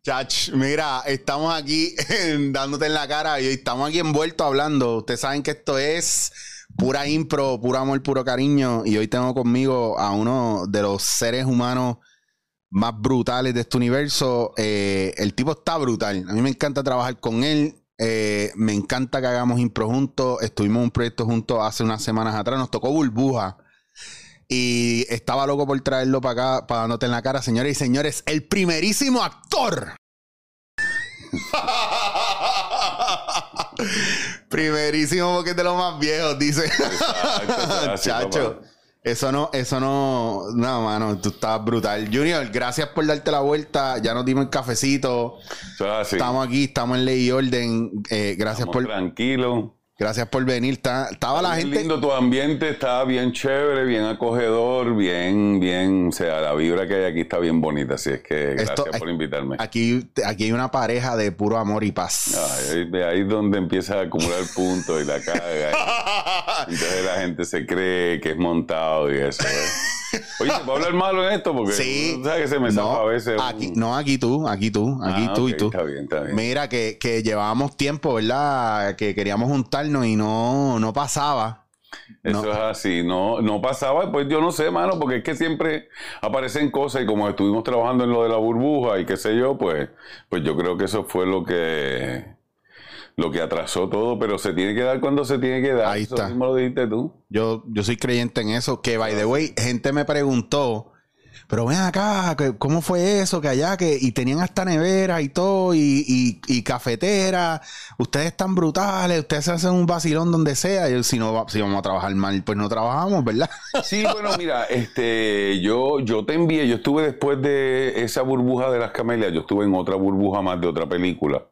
Chach, mira, estamos aquí dándote en la cara y estamos aquí envueltos hablando. Ustedes saben que esto es pura impro, puro amor, puro cariño. Y hoy tengo conmigo a uno de los seres humanos más brutales de este universo. Eh, el tipo está brutal. A mí me encanta trabajar con él. Eh, me encanta que hagamos impro juntos. Estuvimos en un proyecto juntos hace unas semanas atrás. Nos tocó burbuja. Y estaba loco por traerlo para acá, para dándote en la cara, señores y señores, el primerísimo actor. primerísimo porque es de los más viejos, dice. Chacho. Eso no, eso no, no, mano, tú estás brutal. Junior, gracias por darte la vuelta. Ya nos dimos el cafecito. Estamos aquí, estamos en ley y orden. Eh, gracias por. Tranquilo. Gracias por venir. estaba la gente. lindo tu ambiente, está bien chévere, bien acogedor, bien, bien. O sea, la vibra que hay aquí está bien bonita. Así es que gracias por invitarme. Aquí, aquí hay una pareja de puro amor y paz. ahí, ahí es donde empieza a acumular puntos y la carga. entonces la gente se cree que es montado y eso. ¿eh? Oye, ¿se puede hablar malo en esto? Porque sí. sabes que se me no, a veces. Aquí, No, aquí tú, aquí tú, aquí ah, tú y tú. Está bien, está bien. Mira, que, que llevábamos tiempo, ¿verdad? Que queríamos juntarnos y no, no pasaba. Eso es así, no, no pasaba, pues yo no sé, mano, porque es que siempre aparecen cosas y como estuvimos trabajando en lo de la burbuja y qué sé yo, pues, pues yo creo que eso fue lo que lo que atrasó todo, pero se tiene que dar cuando se tiene que dar. Ahí eso está. mismo lo dijiste tú. Yo, yo soy creyente en eso. Que, by the way, gente me preguntó pero ven acá, ¿cómo fue eso? Que allá, que, y tenían hasta nevera y todo, y, y, cafetera. Ustedes están brutales, ustedes hacen un vacilón donde sea. Y si no si vamos a trabajar mal, pues no trabajamos, ¿verdad? Sí, bueno, mira, este, yo, yo te envié, yo estuve después de esa burbuja de las camelias, yo estuve en otra burbuja más de otra película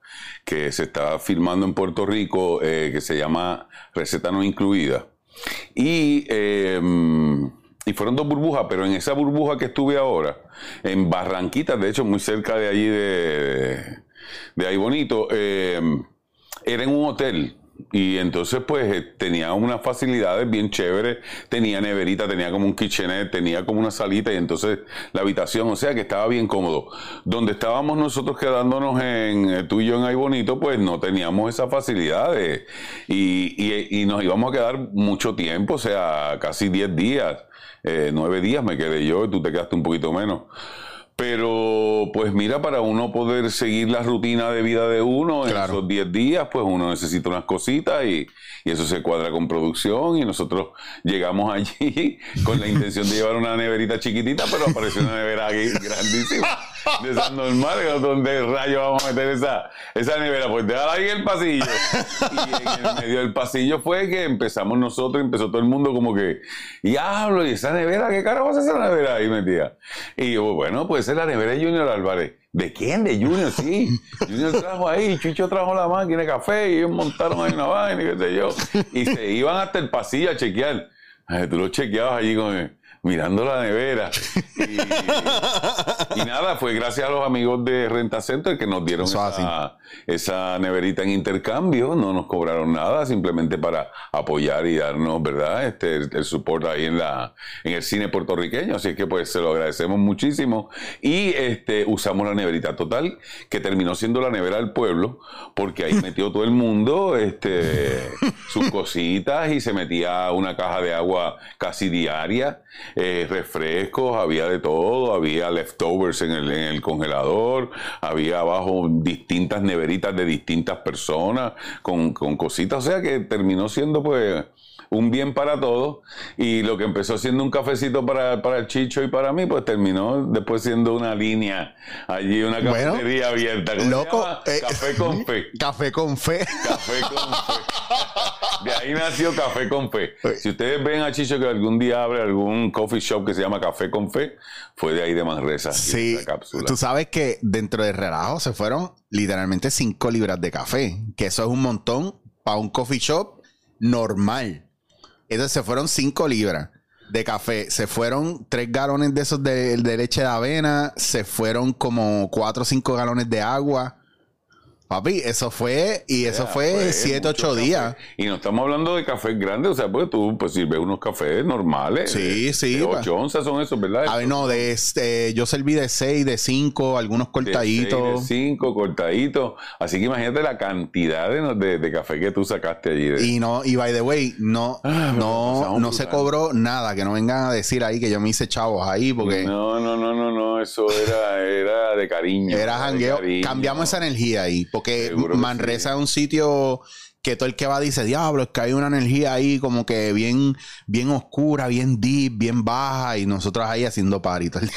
que se está filmando en Puerto Rico, eh, que se llama Receta No Incluida. Y eh, y fueron dos burbujas, pero en esa burbuja que estuve ahora, en Barranquita, de hecho muy cerca de allí de, de ahí bonito, eh, era en un hotel. Y entonces, pues, eh, tenía unas facilidades bien chéveres. Tenía neverita, tenía como un kitchenette, tenía como una salita y entonces la habitación, o sea que estaba bien cómodo. Donde estábamos nosotros quedándonos en eh, tú y yo en Ay Bonito, pues no teníamos esas facilidades. Y, y, y nos íbamos a quedar mucho tiempo, o sea, casi 10 días. Eh, nueve días me quedé yo y tú te quedaste un poquito menos. Pero, pues mira, para uno poder seguir la rutina de vida de uno en esos 10 días, pues uno necesita unas cositas y, y, eso se cuadra con producción. Y nosotros llegamos allí con la intención de llevar una neverita chiquitita, pero apareció una nevera aquí grandísima de esas normales, donde rayo vamos a meter esa, esa nevera? Pues déjala ahí en el pasillo. Y en el medio del pasillo fue que empezamos nosotros, empezó todo el mundo como que, y hablo, y esa nevera, ¿qué carajo es esa nevera ahí metida? Y yo, bueno, pues es la nevera de Junior Álvarez. ¿De quién? De Junior, sí. Junior trajo ahí, Chucho trajo la máquina de café y ellos montaron ahí una vaina y qué sé yo. Y se iban hasta el pasillo a chequear. tú lo chequeabas allí con mirando la nevera. Y, nada, fue gracias a los amigos de Renta Center que nos dieron esa, esa, neverita en intercambio. No nos cobraron nada, simplemente para apoyar y darnos, ¿verdad? Este, el, support ahí en, la, en el cine puertorriqueño. Así que pues se lo agradecemos muchísimo. Y este, usamos la neverita total, que terminó siendo la nevera del pueblo, porque ahí metió todo el mundo este, sus cositas y se metía una caja de agua casi diaria eh, refrescos, había de todo, había leftovers en el, en el congelador, había abajo distintas neveritas de distintas personas con, con cositas, o sea que terminó siendo pues un bien para todos. Y lo que empezó siendo un cafecito para, para el Chicho y para mí, pues terminó después siendo una línea allí, una cafetería abierta. Loco, eh, café con fe. Café con fe. Café con fe. De ahí nació Café con Fe. Si ustedes ven a Chicho que algún día abre algún coffee shop que se llama Café con Fe, fue de ahí de Manresa. Sí. Cápsula. Tú sabes que dentro del relajo se fueron literalmente 5 libras de café, que eso es un montón para un coffee shop normal. Entonces se fueron 5 libras de café. Se fueron 3 galones de esos de, leche de avena. Se fueron como 4 o 5 galones de agua. Papi, eso fue, y eso fue 7, 8 días. Y no estamos hablando de cafés grandes, o sea, porque tú pues sirves unos cafés normales. Sí, sí. De 8 onzas son esos, ¿verdad? A ver, no, de este, yo serví de 6, de 5, algunos cortaditos. De 5, cortaditos. Así que imagínate la cantidad de, de, café que tú sacaste allí. Y no, y by the way, no, ah, no, no se cobró nada, que no vengan a decir ahí que yo me hice chavos ahí, porque. No, no, no, no, no, eso era, era de cariño. Era jangueo. Cambiamos esa energía ahí, porque Manresa es un sitio que todo el que va dice, diablo, es que hay una energía ahí como que bien, bien oscura, bien deep, bien baja, y nosotros ahí haciendo paritos.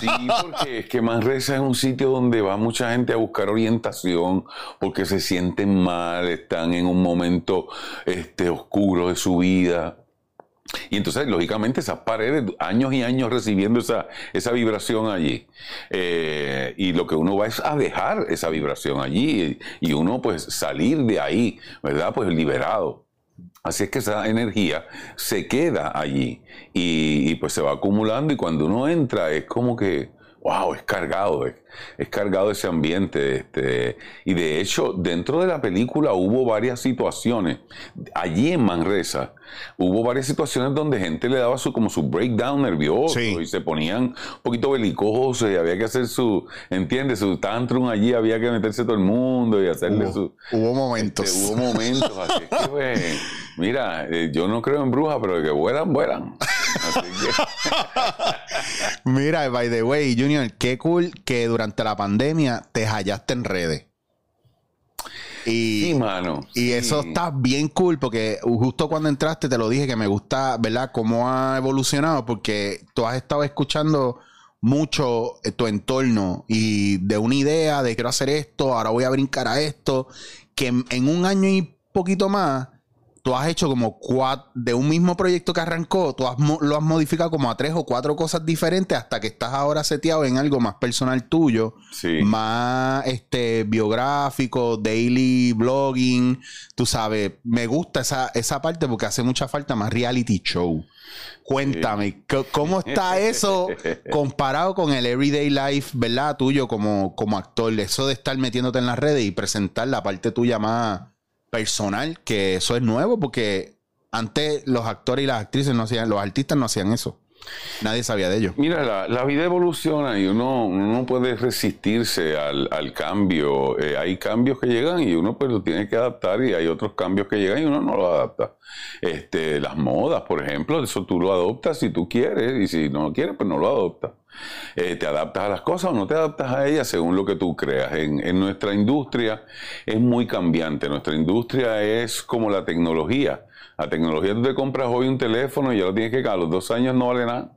Sí, porque es que Manresa es un sitio donde va mucha gente a buscar orientación, porque se sienten mal, están en un momento este, oscuro de su vida. Y entonces, lógicamente, esas paredes, años y años recibiendo esa, esa vibración allí. Eh, y lo que uno va es a dejar esa vibración allí y, uno pues salir de ahí, ¿verdad? Pues liberado. Así es que esa energía se queda allí y, y, pues se va acumulando y cuando uno entra es como que wow, es cargado, es, cargado ese ambiente. Este, y de hecho, dentro de la película hubo varias situaciones. Allí en Manresa hubo varias situaciones donde gente le daba su como su breakdown nervioso y se ponían un poquito belicosos y había que hacer su, ¿entiendes? Su tantrum allí, había que meterse todo el mundo y hacerle su... Hubo momentos. Este, hubo momentos, así que pues, mira, eh, yo no creo en brujas, pero de que vuelan, vuelan. Mira, by the way, Junior, qué cool que durante la pandemia te hallaste en redes. Y, sí, mano. Y eso está bien cool porque justo cuando entraste te lo dije que me gusta, ¿verdad? Cómo ha evolucionado porque tú has estado escuchando mucho tu entorno y de una idea de quiero hacer esto, ahora voy a brincar a esto, que en un año y poquito más tú has hecho como cuatro, de un mismo proyecto que arrancó, tú lo has modificado como a tres o cuatro cosas diferentes hasta que estás ahora seteado en algo más personal tuyo, más este biográfico, daily blogging, tú sabes, me gusta esa, esa parte porque hace mucha falta más reality show. Cuéntame, ¿cómo está eso comparado con el everyday life, verdad, tuyo como, como actor? Eso de estar metiéndote en las redes y presentar la parte tuya más personal, que eso es nuevo porque antes los actores y las actrices no hacían, los artistas no hacían eso. Nadie sabía de ello. Mira, la, vida evoluciona y uno no puede resistirse al, cambio. Eh, hay cambios que llegan y uno pues lo tiene que adaptar y hay otros cambios que llegan y uno no lo adapta. Este, las modas, por ejemplo, eso tú lo adoptas si tú quieres y si no lo quieres, pues no lo adoptas. Eh, te adaptas a las cosas o no te adaptas a ellas según lo que tú creas. En, nuestra industria es muy cambiante. Nuestra industria es como la tecnología. La tecnología tú te compras hoy un teléfono y ya lo tienes que a los dos años no vale nada.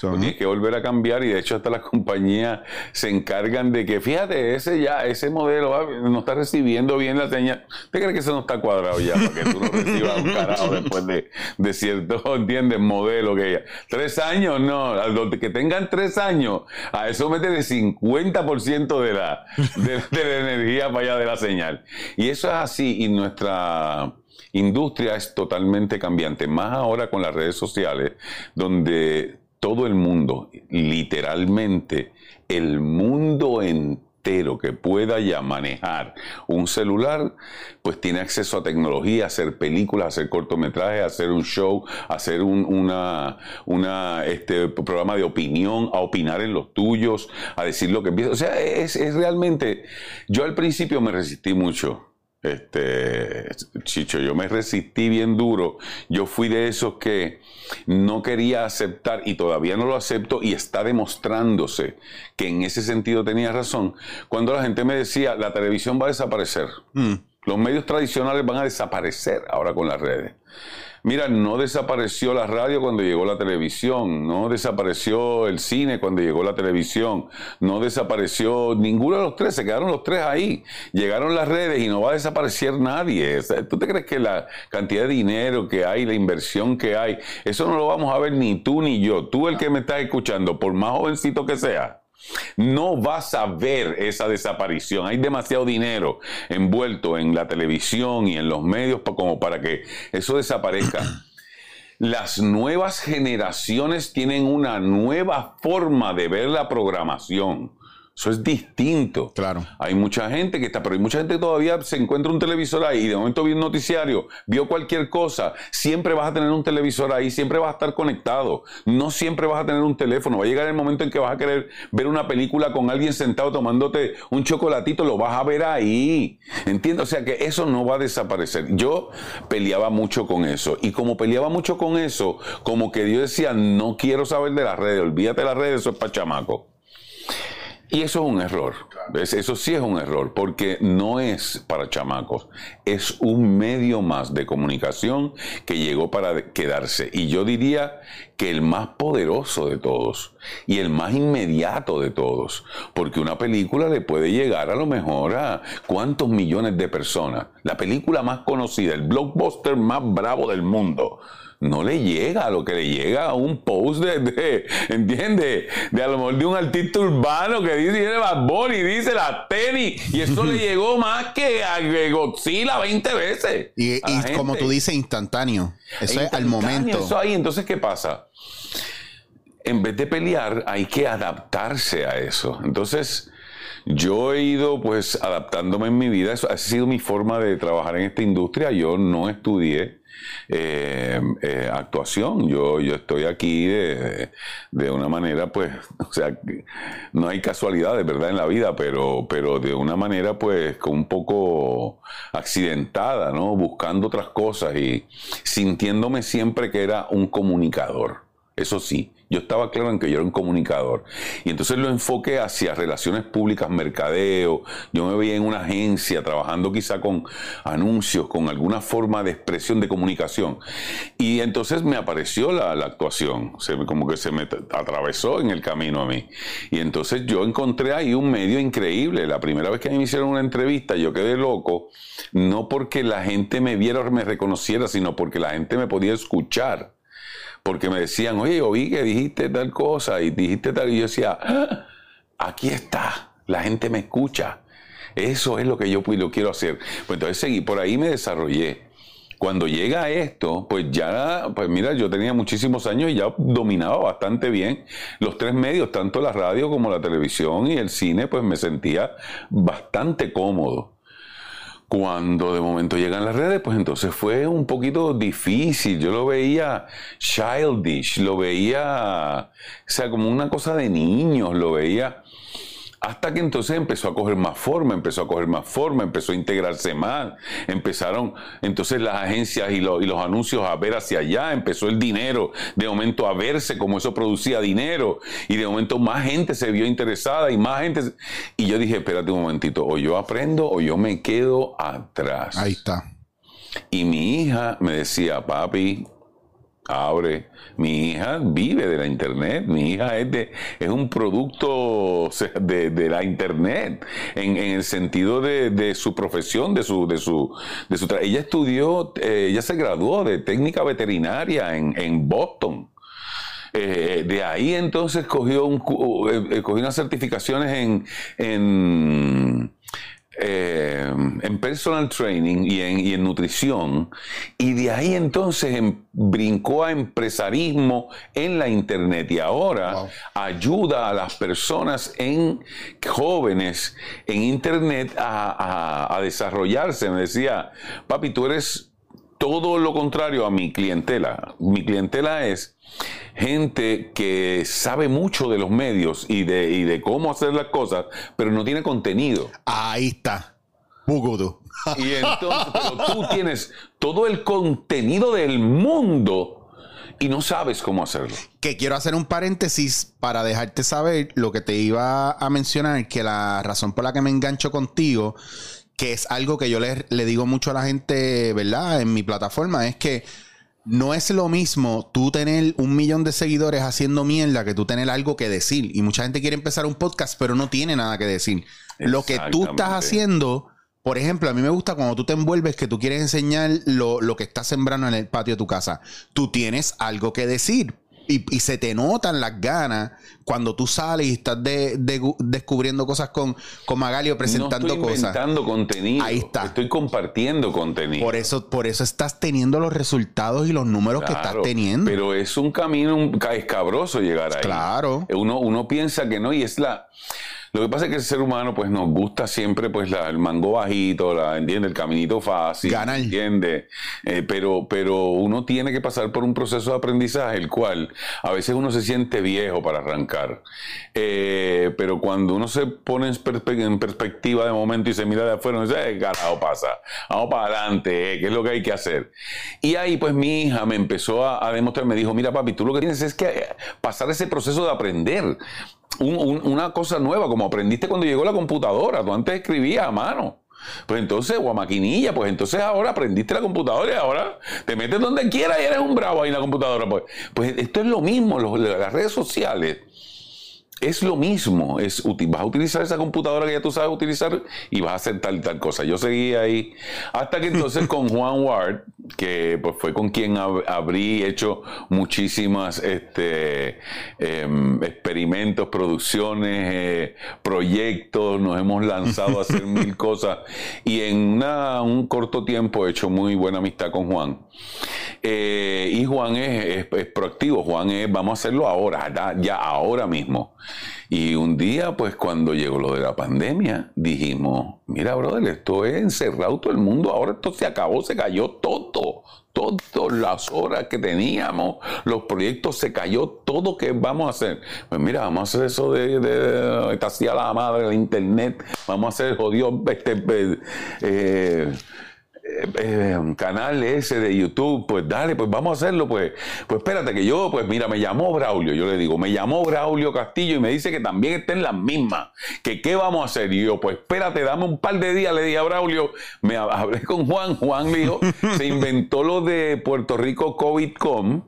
Tienes que volver a cambiar y de hecho hasta las compañías se encargan de que, fíjate, ese ya, ese modelo ah, no está recibiendo bien la señal. ¿Te crees que eso no está cuadrado ya para que tú no recibas un carajo después de, de cierto, ¿entiendes? Modelo que ya. Tres años, no, que tengan tres años, a eso mete el 50% de la, de, de la energía para allá de la señal. Y eso es así y nuestra industria es totalmente cambiante, más ahora con las redes sociales, donde todo el mundo, literalmente el mundo entero que pueda ya manejar un celular, pues tiene acceso a tecnología, hacer películas, hacer cortometrajes, hacer un show, hacer un este, programa de opinión, a opinar en los tuyos, a decir lo que piensa. O sea, es realmente, yo al principio me resistí mucho este, Chicho, yo me resistí bien duro. Yo fui de esos que no quería aceptar y todavía no lo acepto y está demostrándose que en ese sentido tenía razón. Cuando la gente me decía, la televisión va a desaparecer. Mm. Los medios tradicionales van a desaparecer ahora con las redes. Mira, no desapareció la radio cuando llegó la televisión, no desapareció el cine cuando llegó la televisión, no desapareció ninguno de los tres, se quedaron los tres ahí. Llegaron las redes y no va a desaparecer nadie. ¿Tú te crees que la cantidad de dinero que hay, la inversión que hay, eso no lo vamos a ver ni tú ni yo? Tú el que me estás escuchando, por más jovencito que sea no vas a ver esa desaparición. Hay demasiado dinero envuelto en la televisión y en los medios como para que eso desaparezca. Las nuevas generaciones tienen una nueva forma de ver la programación. Eso es distinto. Claro. Hay mucha gente que está, pero hay mucha gente que todavía se encuentra un televisor ahí y de momento vio un noticiario, vio cualquier cosa. Siempre vas a tener un televisor ahí, siempre vas a estar conectado. No siempre vas a tener un teléfono. Va a llegar el momento en que vas a querer ver una película con alguien sentado tomándote un chocolatito, lo vas a ver ahí. ¿Entiendes? O sea que eso no va a desaparecer. Yo peleaba mucho con eso. Y como peleaba mucho con eso, como que Dios decía, no quiero saber de las redes, olvídate de las redes, eso es para chamaco. Y eso es un error. Eso sí es un error, porque no es para chamacos. Es un medio más de comunicación que llegó para quedarse. Y yo diría que el más poderoso de todos y el más inmediato de todos. Porque una película le puede llegar a lo mejor a cuántos millones de personas. La película más conocida, el blockbuster más bravo del mundo no le llega a lo que le llega a un post de, de ¿entiendes? De a lo mejor de un artista urbano que dice, tiene Bad Bunny, dice la tenis, y eso le llegó más que a Godzilla 20 veces. Y, como tú dices, instantáneo. Eso es al momento. Eso ahí, entonces, ¿qué pasa? En vez de pelear, hay que adaptarse a eso. Entonces, yo he ido pues adaptándome en mi vida. Eso ha sido mi forma de trabajar en esta industria. Yo no estudié eh, eh, actuación. Yo, yo estoy aquí de, una manera, pues, o sea, no hay casualidades, ¿verdad? En la vida, pero, pero de una manera, pues, un poco accidentada, ¿no? Buscando otras cosas y sintiéndome siempre que era un comunicador. Eso sí, yo estaba claro en que yo era un comunicador. Y entonces lo enfoqué hacia relaciones públicas, mercadeo. Yo me veía en una agencia trabajando quizá con anuncios, con alguna forma de expresión de comunicación. Y entonces me apareció la, actuación, se, como que se me atravesó en el camino a mí. Y entonces yo encontré ahí un medio increíble. La primera vez que me hicieron una entrevista yo quedé loco, no porque la gente me viera o me reconociera, sino porque la gente me podía escuchar porque me decían, oye, oí que dijiste tal cosa y dijiste tal, y yo decía, ah, aquí está, la gente me escucha. Eso es lo que yo quiero hacer. Pues entonces seguí, por ahí me desarrollé. Cuando llega esto, pues ya, pues mira, yo tenía muchísimos años y ya dominaba bastante bien los tres medios, tanto la radio como la televisión y el cine, pues me sentía bastante cómodo. Cuando de momento llegan las redes, pues entonces fue un poquito difícil. Yo lo veía childish, lo veía, o sea, como una cosa de niños, lo veía hasta que entonces empezó a coger más forma, empezó a coger más forma, empezó a integrarse más. Empezaron entonces las agencias y, los anuncios a ver hacia allá. Empezó el dinero de momento a verse como eso producía dinero. Y de momento más gente se vio interesada y más gente. Y yo dije, espérate un momentito, o yo aprendo o yo me quedo atrás. Ahí está. Y mi hija me decía, papi, abre. Mi hija vive de la internet, mi hija es, de, es un producto de, la internet, en, el sentido de, su profesión, de su, de su, de su ella estudió, eh, ella se graduó de técnica veterinaria en, Boston. Eh, de ahí entonces cogió, un, eh, cogió unas certificaciones en, en eh, en personal training y en, nutrición, y de ahí entonces em, brincó a empresarismo en la internet y ahora ayuda a las personas en jóvenes en internet a, a desarrollarse. Me decía, papi, tú eres todo lo contrario a mi clientela. Mi clientela es gente que sabe mucho de los medios y de, y de cómo hacer las cosas, pero no tiene contenido. Ahí está. y entonces, pero tú tienes todo el contenido del mundo y no sabes cómo hacerlo. Que quiero hacer un paréntesis para dejarte saber lo que te iba a mencionar, que la razón por la que me engancho contigo, que es algo que yo le, le digo mucho a la gente, ¿verdad? En mi plataforma, es que no es lo mismo tú tener un millón de seguidores haciendo mierda que tú tener algo que decir. Y mucha gente quiere empezar un podcast, pero no tiene nada que decir. Lo que tú estás haciendo, por ejemplo, a mí me gusta cuando tú te envuelves que tú quieres enseñar lo, lo que estás sembrando en el patio de tu casa. Tú tienes algo que decir y, se te notan las ganas cuando tú sales y estás descubriendo cosas con, con Magali o presentando no estoy inventando contenido. Ahí está. Estoy compartiendo contenido. Por eso, por eso estás teniendo los resultados y los números que estás teniendo. Pero es un camino escabroso llegar ahí. Claro. Uno, uno piensa que no, y es la Lo que pasa es que el ser humano, pues, nos gusta siempre, pues, la, el mango bajito, la, ¿entiende? El caminito fácil. Ganar. ¿Entiende? Eh, pero, pero uno tiene que pasar por un proceso de aprendizaje, el cual a veces uno se siente viejo para arrancar. Eh, pero cuando uno se pone en, perspe- en perspectiva de momento y se mira de afuera, uno dice, "Eh, carajo pasa? Vamos para adelante, eh, ¿qué es lo que hay que hacer? Y ahí, pues, mi hija me empezó a, a demostrar, me dijo, mira, papi, tú lo que tienes es que pasar ese proceso de aprender un- un- una cosa nueva, como aprendiste cuando llegó la computadora. Tú antes escribías a mano. Pues entonces, o a maquinilla, pues entonces ahora aprendiste la computadora y ahora te metes donde quieras y eres un bravo ahí en la computadora. Pues, pues esto es lo mismo, las redes sociales. Es lo mismo, es, vas a utilizar esa computadora que ya tú sabes utilizar y vas a hacer tal y tal cosa. Yo seguí ahí hasta que entonces con Juan Ward, que pues fue con quien ab- abrí, hecho muchísimas este, em, experimentos, producciones, eh, proyectos, nos hemos lanzado a hacer mil cosas y en una- un corto tiempo he hecho muy buena amistad con Juan. Eh, y Juan es, es- es proactivo, Juan es, vamos a hacerlo ahora, ya ahora mismo. Y un día, pues cuando llegó lo de la pandemia, dijimos, mira, brother, esto es encerrado todo el mundo, ahora esto se acabó, se cayó todo, todas las horas que teníamos, los proyectos, se cayó todo que vamos a hacer. Pues mira, vamos a hacer eso de, de, hacía la madre del internet, vamos a hacer jodido este, eh, canal ese de YouTube, pues dale, pues vamos a hacerlo, pues, pues espérate que yo, pues mira, me llamó Braulio, yo le digo, me llamó Braulio Castillo y me dice que también está en las mismas, que qué vamos a hacer, y yo, pues espérate, dame un par de días, le dije a Braulio, me hab- hablé con Juan, Juan me dijo, se inventó lo de Puerto Rico COVID-Com,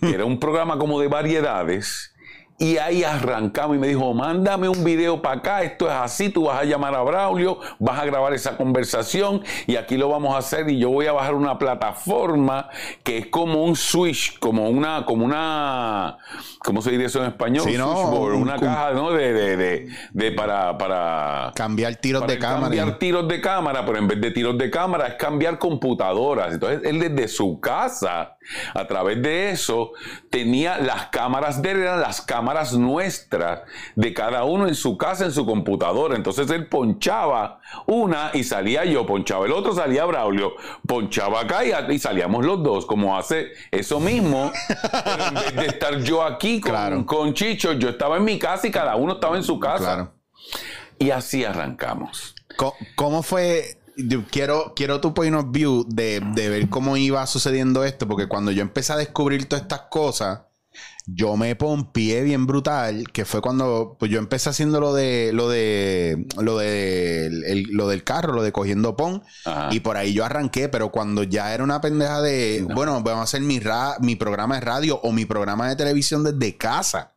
que era un programa como de variedades. Y ahí arrancamos y me dijo, mándame un video para acá, esto es así, tú vas a llamar a Braulio, vas a grabar esa conversación y aquí lo vamos a hacer y yo voy a bajar una plataforma que es como un switch, como una, como una, ¿cómo se diría eso en español? Sí, ¿no? Switchboard, Un- una un- caja, ¿no? De, de, de, de para, para, Cambiar tiros para de cámara. cambiar tiros de cámara, pero en vez de tiros de cámara es cambiar computadoras. Entonces él desde su casa, a través de eso, tenía las cámaras de él, eran las cámaras nuestras, de cada uno en su casa, en su computadora. Entonces él ponchaba una y salía yo, ponchaba el otro, salía Braulio, ponchaba acá y, y salíamos los dos, como hace eso mismo. pero en vez de estar yo aquí con, Claro. con Chicho, yo estaba en mi casa y cada uno estaba en su casa. Claro. Y así arrancamos. ¿Cómo fue? Quiero, quiero tu point of view de, de ver cómo iba sucediendo esto, porque cuando yo empecé a descubrir todas estas cosas, yo me pompié bien brutal, que fue cuando pues yo empecé haciendo lo de lo de lo de el- lo del carro, lo de cogiendo pon Ajá. y por ahí yo arranqué, pero cuando ya era una pendeja de, bueno, vamos a hacer mi ra- mi programa de radio o mi programa de televisión desde casa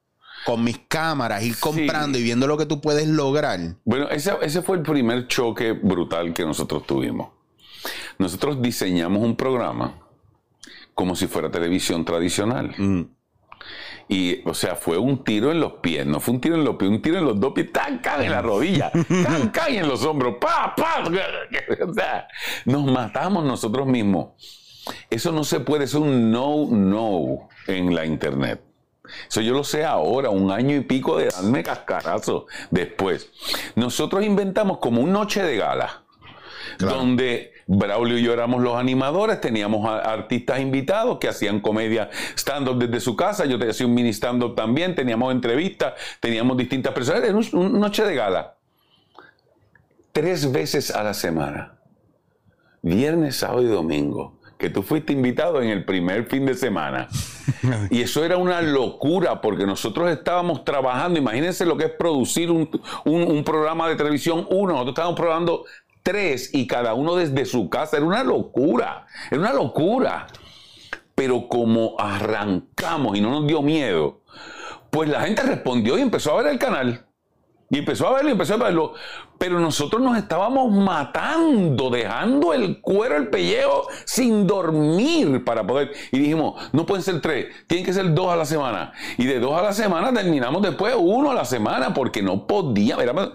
con mis cámaras, ir comprando y viendo lo que tú puedes lograr. Bueno, ese, ese fue el primer choque brutal que nosotros tuvimos. Nosotros diseñamos un programa como si fuera televisión tradicional. Mm. Y, o sea, fue un tiro en los pies, no fue un tiro en los pies, un tiro en los dos pies, tan, can en la rodilla, tan, can en los hombros, pa, pa. O sea, nos matamos nosotros mismos. Eso no se puede, es un no, no en la internet. Eso yo lo sé ahora, un año y pico de darme cascarazo después. Nosotros inventamos como un noche de gala, donde Braulio y yo éramos los animadores, teníamos artistas invitados que hacían comedia stand-up desde su casa, yo te hacía un mini stand-up también, teníamos entrevistas, teníamos distintas personas, era un, un noche de gala. Tres veces a la semana, viernes, sábado y domingo, que tú fuiste invitado en el primer fin de semana. Y eso era una locura porque nosotros estábamos trabajando, imagínense lo que es producir un, un- un programa de televisión uno, nosotros estábamos probando tres y cada uno desde su casa, era una locura, era una locura. Pero como arrancamos y no nos dio miedo, pues la gente respondió y empezó a ver el canal. Y empezó a verlo empezó a verlo. Pero nosotros nos estábamos matando, dejando el cuero, el pellejo, sin dormir para poder. Y dijimos, no pueden ser tres, tienen que ser dos a la semana. Y de dos a la semana terminamos después uno a la semana, porque no podía. Éramos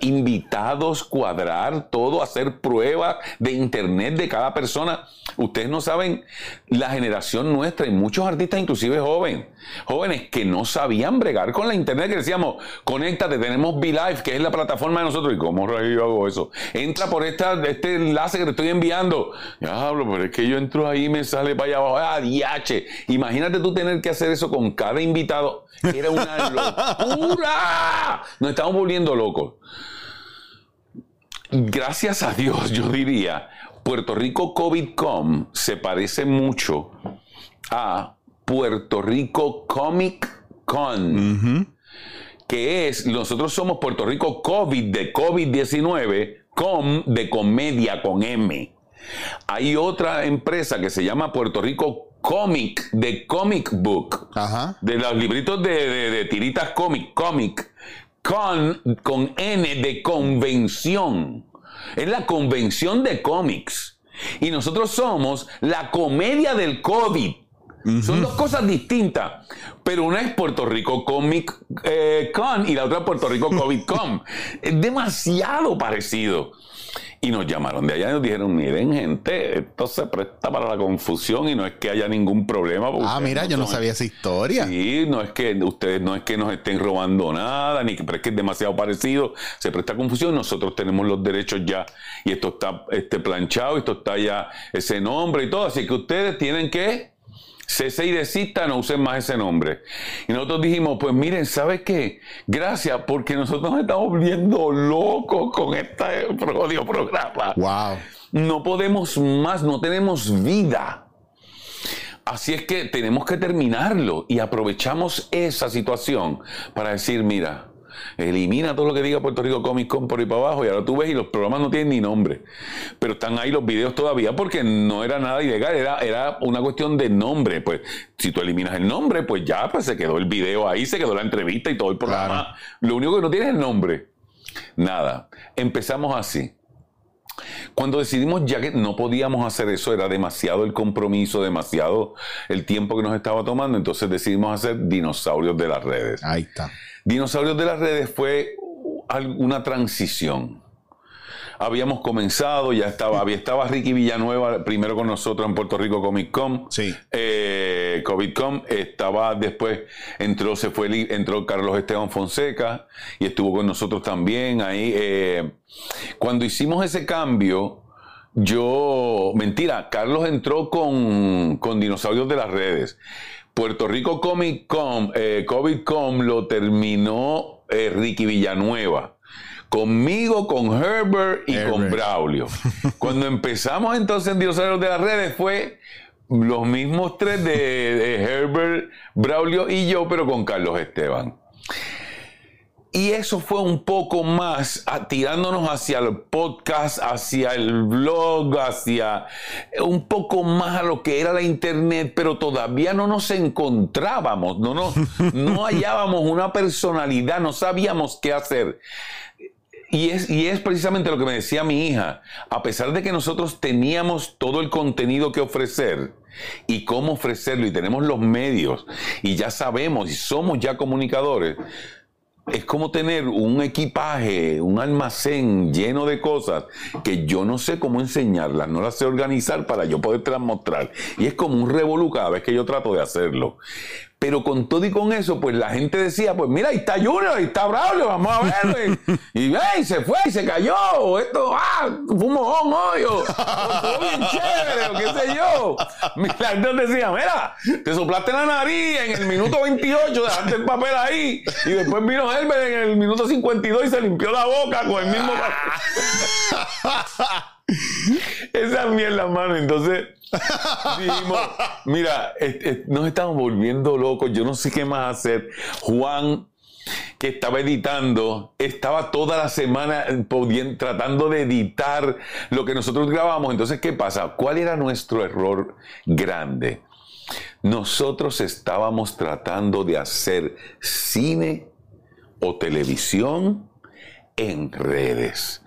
invitados, cuadrar todo, hacer pruebas de internet de cada persona. Ustedes no saben la generación nuestra y muchos artistas, inclusive jóvenes, jóvenes que no sabían bregar con la internet, que decíamos, conéctate, tenemos tenemos V-Live, que es la plataforma de nosotros. ¿Y cómo yo hago eso? Entra por esta, este enlace que te estoy enviando. Diablo, pero es que yo entro ahí y me sale para allá abajo. ¡Ah, diache! Imagínate tú tener que hacer eso con cada invitado. Era una locura. Nos estamos volviendo locos. Gracias a Dios, yo diría, Puerto Rico COVID-Com se parece mucho a Puerto Rico Comic Con. Que es, nosotros somos Puerto Rico COVID de COVID-19, com de comedia con M. Hay otra empresa que se llama Puerto Rico Comic de Comic Book. De los libritos de, tiritas cómic, comic. Con, con N de convención. Es la convención de cómics. Y nosotros somos la comedia del COVID. Son dos cosas distintas, pero una es Puerto Rico Comic eh, Con y la otra Puerto Rico COVID Con. es demasiado parecido. Y nos llamaron de allá y nos dijeron, miren gente, esto se presta para la confusión y no es que haya ningún problema. Ah, mira, yo no sabía esa historia. Sí, no es que ustedes no es que nos estén robando nada, ni que, pero es que es demasiado parecido, se presta confusión, nosotros tenemos los derechos ya y esto está este, planchado, esto está ya ese nombre y todo, así que ustedes tienen que cese y desista, no usen más ese nombre. Y nosotros dijimos, pues miren, ¿sabes qué? Gracias, porque nosotros nos estamos volviendo locos con este programa. Wow. No podemos más, no tenemos vida. Así es que tenemos que terminarlo y aprovechamos esa situación para decir, mira, Elimina todo lo que diga Puerto Rico Comic Con por ahí para abajo y ahora tú ves y los programas no tienen ni nombre. Pero están ahí los videos todavía porque no era nada ilegal, era, era una cuestión de nombre. Pues si tú eliminas el nombre, pues ya pues se quedó el video ahí, se quedó la entrevista y todo el programa. Lo único que no tiene es el nombre. Nada. Empezamos así. Cuando decidimos ya que no podíamos hacer eso, era demasiado el compromiso, demasiado el tiempo que nos estaba tomando, entonces decidimos hacer dinosaurios de las redes. Ahí está. Dinosaurios de las redes fue una transición. Habíamos comenzado, ya estaba, había, estaba Ricky Villanueva primero con nosotros en Puerto Rico Comic Con. Sí. Eh, Comic Con estaba después, entró, se fue, entró Carlos Esteban Fonseca y estuvo con nosotros también ahí. Eh, cuando hicimos ese cambio, yo, mentira, Carlos entró con, con Dinosaurios de las redes. Puerto Rico Comic Con, eh, Covid Com lo terminó eh, Ricky Villanueva. Conmigo, con Herbert y con Braulio. Cuando empezamos entonces en Dinosaurios de las Redes fue los mismos tres de Herbert, Braulio y yo, pero con Carlos Esteban. Y eso fue un poco más tirándonos hacia el podcast, hacia el blog, hacia un poco más a lo que era la internet, pero todavía no nos encontrábamos, no, no, no hallábamos una personalidad, no sabíamos qué hacer. Y es, y es precisamente lo que me decía mi hija, a pesar de que nosotros teníamos todo el contenido que ofrecer, y cómo ofrecerlo y tenemos los medios y ya sabemos y somos ya comunicadores, es como tener un equipaje, un almacén lleno de cosas que yo no sé cómo enseñarlas, no las sé organizar para yo poder mostrar. Y es como un revolú cada vez que yo trato de hacerlo. Pero con todo y con eso, pues la gente decía, pues mira, ahí está Junior, ahí está Braulio, vamos a verlo. Y, y, se fue y se cayó. Esto, ah, fue un mojón hoy. O, bien chévere, o qué sé yo. La gente decía, mira, te soplaste la nariz en el minuto 28, dejaste el papel ahí. Y después vino Herbert en el minuto 52 y se limpió la boca con el mismo papel. Esa mierda, mano. Entonces, dijimos, mira, nos estamos volviendo locos, yo no sé qué más hacer. Juan, que estaba editando, estaba toda la semana tratando de editar lo que nosotros grabamos. Entonces, ¿qué pasa? ¿Cuál era nuestro error grande? Nosotros estábamos tratando de hacer cine o televisión en redes.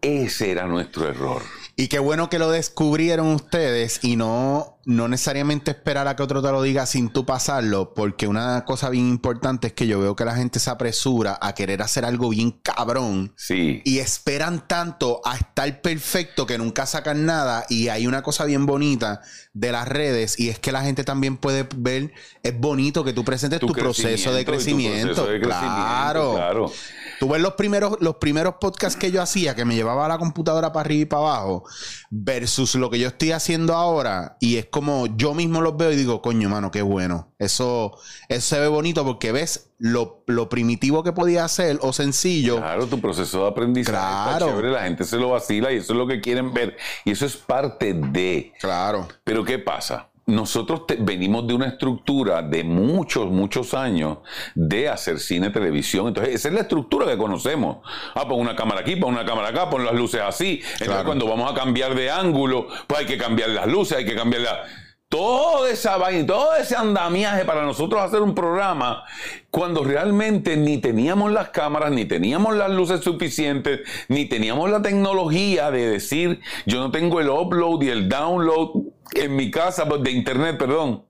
Ese era nuestro error. Y qué bueno que lo descubrieron ustedes y no no necesariamente esperar a que otro te lo diga sin tú pasarlo, porque una cosa bien importante es que yo veo que la gente se apresura a querer hacer algo bien cabrón. Sí. Y esperan tanto a estar perfecto que nunca sacan nada. Y hay una cosa bien bonita de las redes y es que la gente también puede ver, es bonito que tú presentes tu, proceso de crecimiento. claro. claro. Tú ves los primeros, los primeros podcasts que yo hacía, que me llevaba la computadora para arriba y para abajo, versus lo que yo estoy haciendo ahora, y es como yo mismo los veo y digo, coño, mano, qué bueno. Eso, eso se ve bonito porque ves lo, primitivo que podía hacer o sencillo. Claro, tu proceso de aprendizaje claro. chévere, la gente se lo vacila y eso es lo que quieren ver. Y eso es parte de. Claro. Pero ¿qué pasa? Nosotros venimos de una estructura de muchos, muchos años de hacer cine, televisión. Entonces, esa es la estructura que conocemos. Ah, pon una cámara aquí, pon una cámara acá, pon las luces así. Entonces, cuando vamos a cambiar de ángulo, pues hay que cambiar las luces, hay que cambiar la... Toda esa vaina, todo ese andamiaje para nosotros hacer un programa, cuando realmente ni teníamos las cámaras, ni teníamos las luces suficientes, ni teníamos la tecnología de decir, yo no tengo el upload y el download en mi casa pues, de internet, perdón.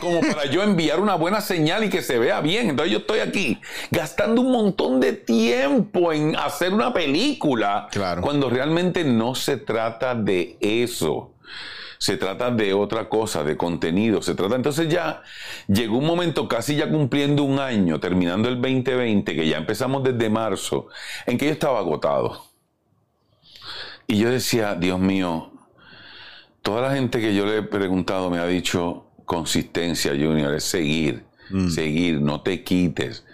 Como para yo enviar una buena señal y que se vea bien. Entonces yo estoy aquí gastando un montón de tiempo en hacer una película. Cuando realmente no se trata de eso. Se trata de otra cosa, de contenido. Se trata. Entonces ya llegó un momento, casi ya cumpliendo un año, terminando el 2020, que ya empezamos desde marzo, en que yo estaba agotado. Y yo decía, Dios mío, toda la gente que yo le he preguntado me ha dicho consistencia, Junior, es seguir, mm. seguir, no te quites.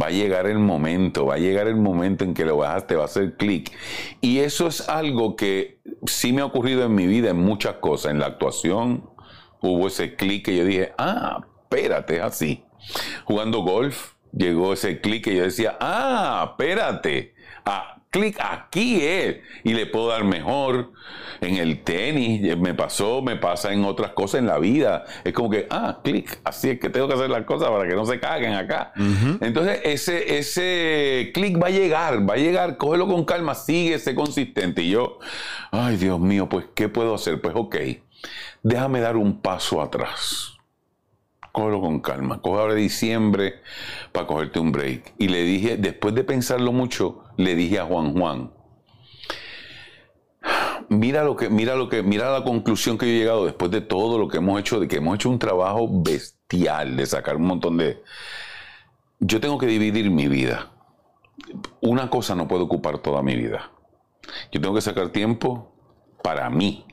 Va a llegar el momento, va a llegar el momento en que lo bajas, te va a hacer clic. Y eso es algo que sí me ha ocurrido en mi vida en muchas cosas. En la actuación hubo ese clic que yo dije, ah, espérate, es así. Jugando golf llegó ese clic que yo decía, ah, espérate. Ah, clic, aquí es. Y le puedo dar mejor. En el tenis eh, me pasó, me pasa en otras cosas en la vida. Es como que, ah, clic, así es que tengo que hacer las cosas para que no se caguen acá. Entonces, ese, ese clic va a llegar, va a llegar, cógelo con calma, sigue, sé consistente. Y yo, ay Dios mío, pues, ¿qué puedo hacer? Pues, ok, déjame dar un paso atrás cógelo con calma. Coge ahora diciembre para cogerte un break. Y le dije, después de pensarlo mucho, le dije a Juan Juan, mira lo que, mira lo que, mira la conclusión que yo he llegado después de todo lo que hemos hecho, de que hemos hecho un trabajo bestial de sacar un montón de. Yo tengo que dividir mi vida. Una cosa no puede ocupar toda mi vida. Yo tengo que sacar tiempo para mí.